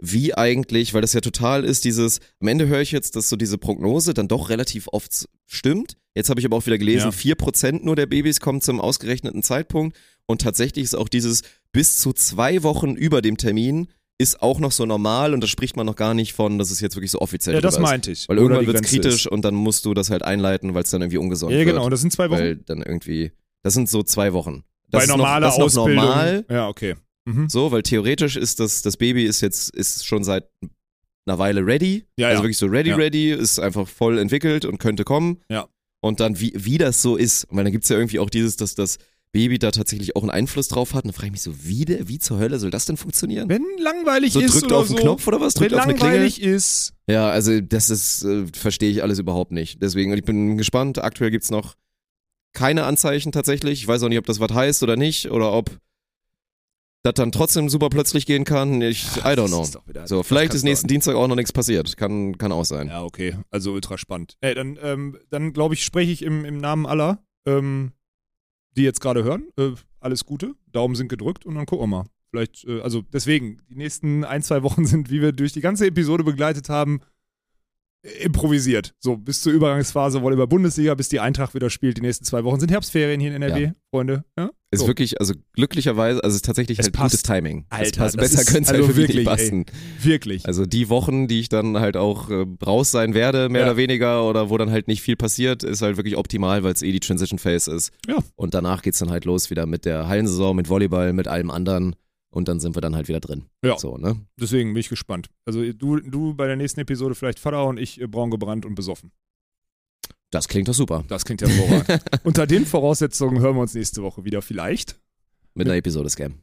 wie eigentlich, weil das ja total ist, dieses, am Ende höre ich jetzt, dass so diese Prognose dann doch relativ oft stimmt. Jetzt habe ich aber auch wieder gelesen, Ja. vier Prozent nur der Babys kommen zum ausgerechneten Zeitpunkt. Und tatsächlich ist auch dieses bis zu zwei Wochen über dem Termin ist auch noch so normal und da spricht man noch gar nicht von, dass es jetzt wirklich so offiziell Ja, das ist. meinte ich. Weil irgendwann wird es kritisch und dann musst du das halt einleiten, weil es dann irgendwie ungesund Ist. Ja, wird. genau, das sind zwei Wochen. Weil dann irgendwie, das sind so zwei Wochen. Das Bei ist normaler noch, das ist noch Ausbildung. normal, Ja, okay. Mhm. so, weil theoretisch ist das, das Baby ist jetzt, ist schon seit einer Weile ready. Ja, also ja. wirklich so ready, Ja. ready, ist einfach voll entwickelt und könnte kommen. Ja. Und dann, wie, wie das so ist, weil dann gibt's ja irgendwie auch dieses, dass das Baby da tatsächlich auch einen Einfluss drauf hat. Und dann frage ich mich so, wie, der, wie zur Hölle soll das denn funktionieren? Wenn langweilig so ist drückt oder auf den so, Knopf oder was? wenn Drückt auf eine Klingel? langweilig ist, Ja, also das ist, äh, verstehe ich alles überhaupt nicht. Deswegen, ich bin gespannt. Aktuell gibt's noch keine Anzeichen tatsächlich. Ich weiß auch nicht, ob das was heißt oder nicht oder ob das dann trotzdem super plötzlich gehen kann. Ich, I don't know. So, vielleicht ist nächsten Dienstag auch noch nichts passiert. Kann, kann auch sein. Ja, okay. Also ultra spannend. Ey, dann, ähm, dann glaube ich, spreche ich im, im Namen aller, ähm, die jetzt gerade hören. Äh, alles Gute. Daumen sind gedrückt und dann gucken wir mal. Vielleicht, äh, also deswegen, die nächsten ein, zwei Wochen (laughs) sind, wie wir durch die ganze Episode begleitet haben, äh, improvisiert. So, bis zur Übergangsphase Volleyball Bundesliga, bis die Eintracht wieder spielt. Die nächsten zwei Wochen sind Herbstferien hier in NRW, Ja. Freunde. Ja? Ist So. wirklich, also glücklicherweise, also es ist tatsächlich Es halt passt. gutes Timing. es Alter, passt, das besser könnte es also halt wirklich nicht passen. Wirklich. Also die Wochen, die ich dann halt auch äh, raus sein werde, mehr Ja. oder weniger, oder wo dann halt nicht viel passiert, ist halt wirklich optimal, weil es eh die Transition Phase ist. Ja. Und danach geht's dann halt los wieder mit der Hallensaison, mit Volleyball, mit allem anderen. Und dann sind wir dann halt wieder drin. Ja. So, ne? Deswegen bin ich gespannt. Also du, du bei der nächsten Episode vielleicht Vater und ich äh, braun gebrannt und besoffen. Das klingt doch super. Das klingt hervorragend. (laughs) Unter den Voraussetzungen hören wir uns nächste Woche wieder vielleicht. Mit einer Episode Scam.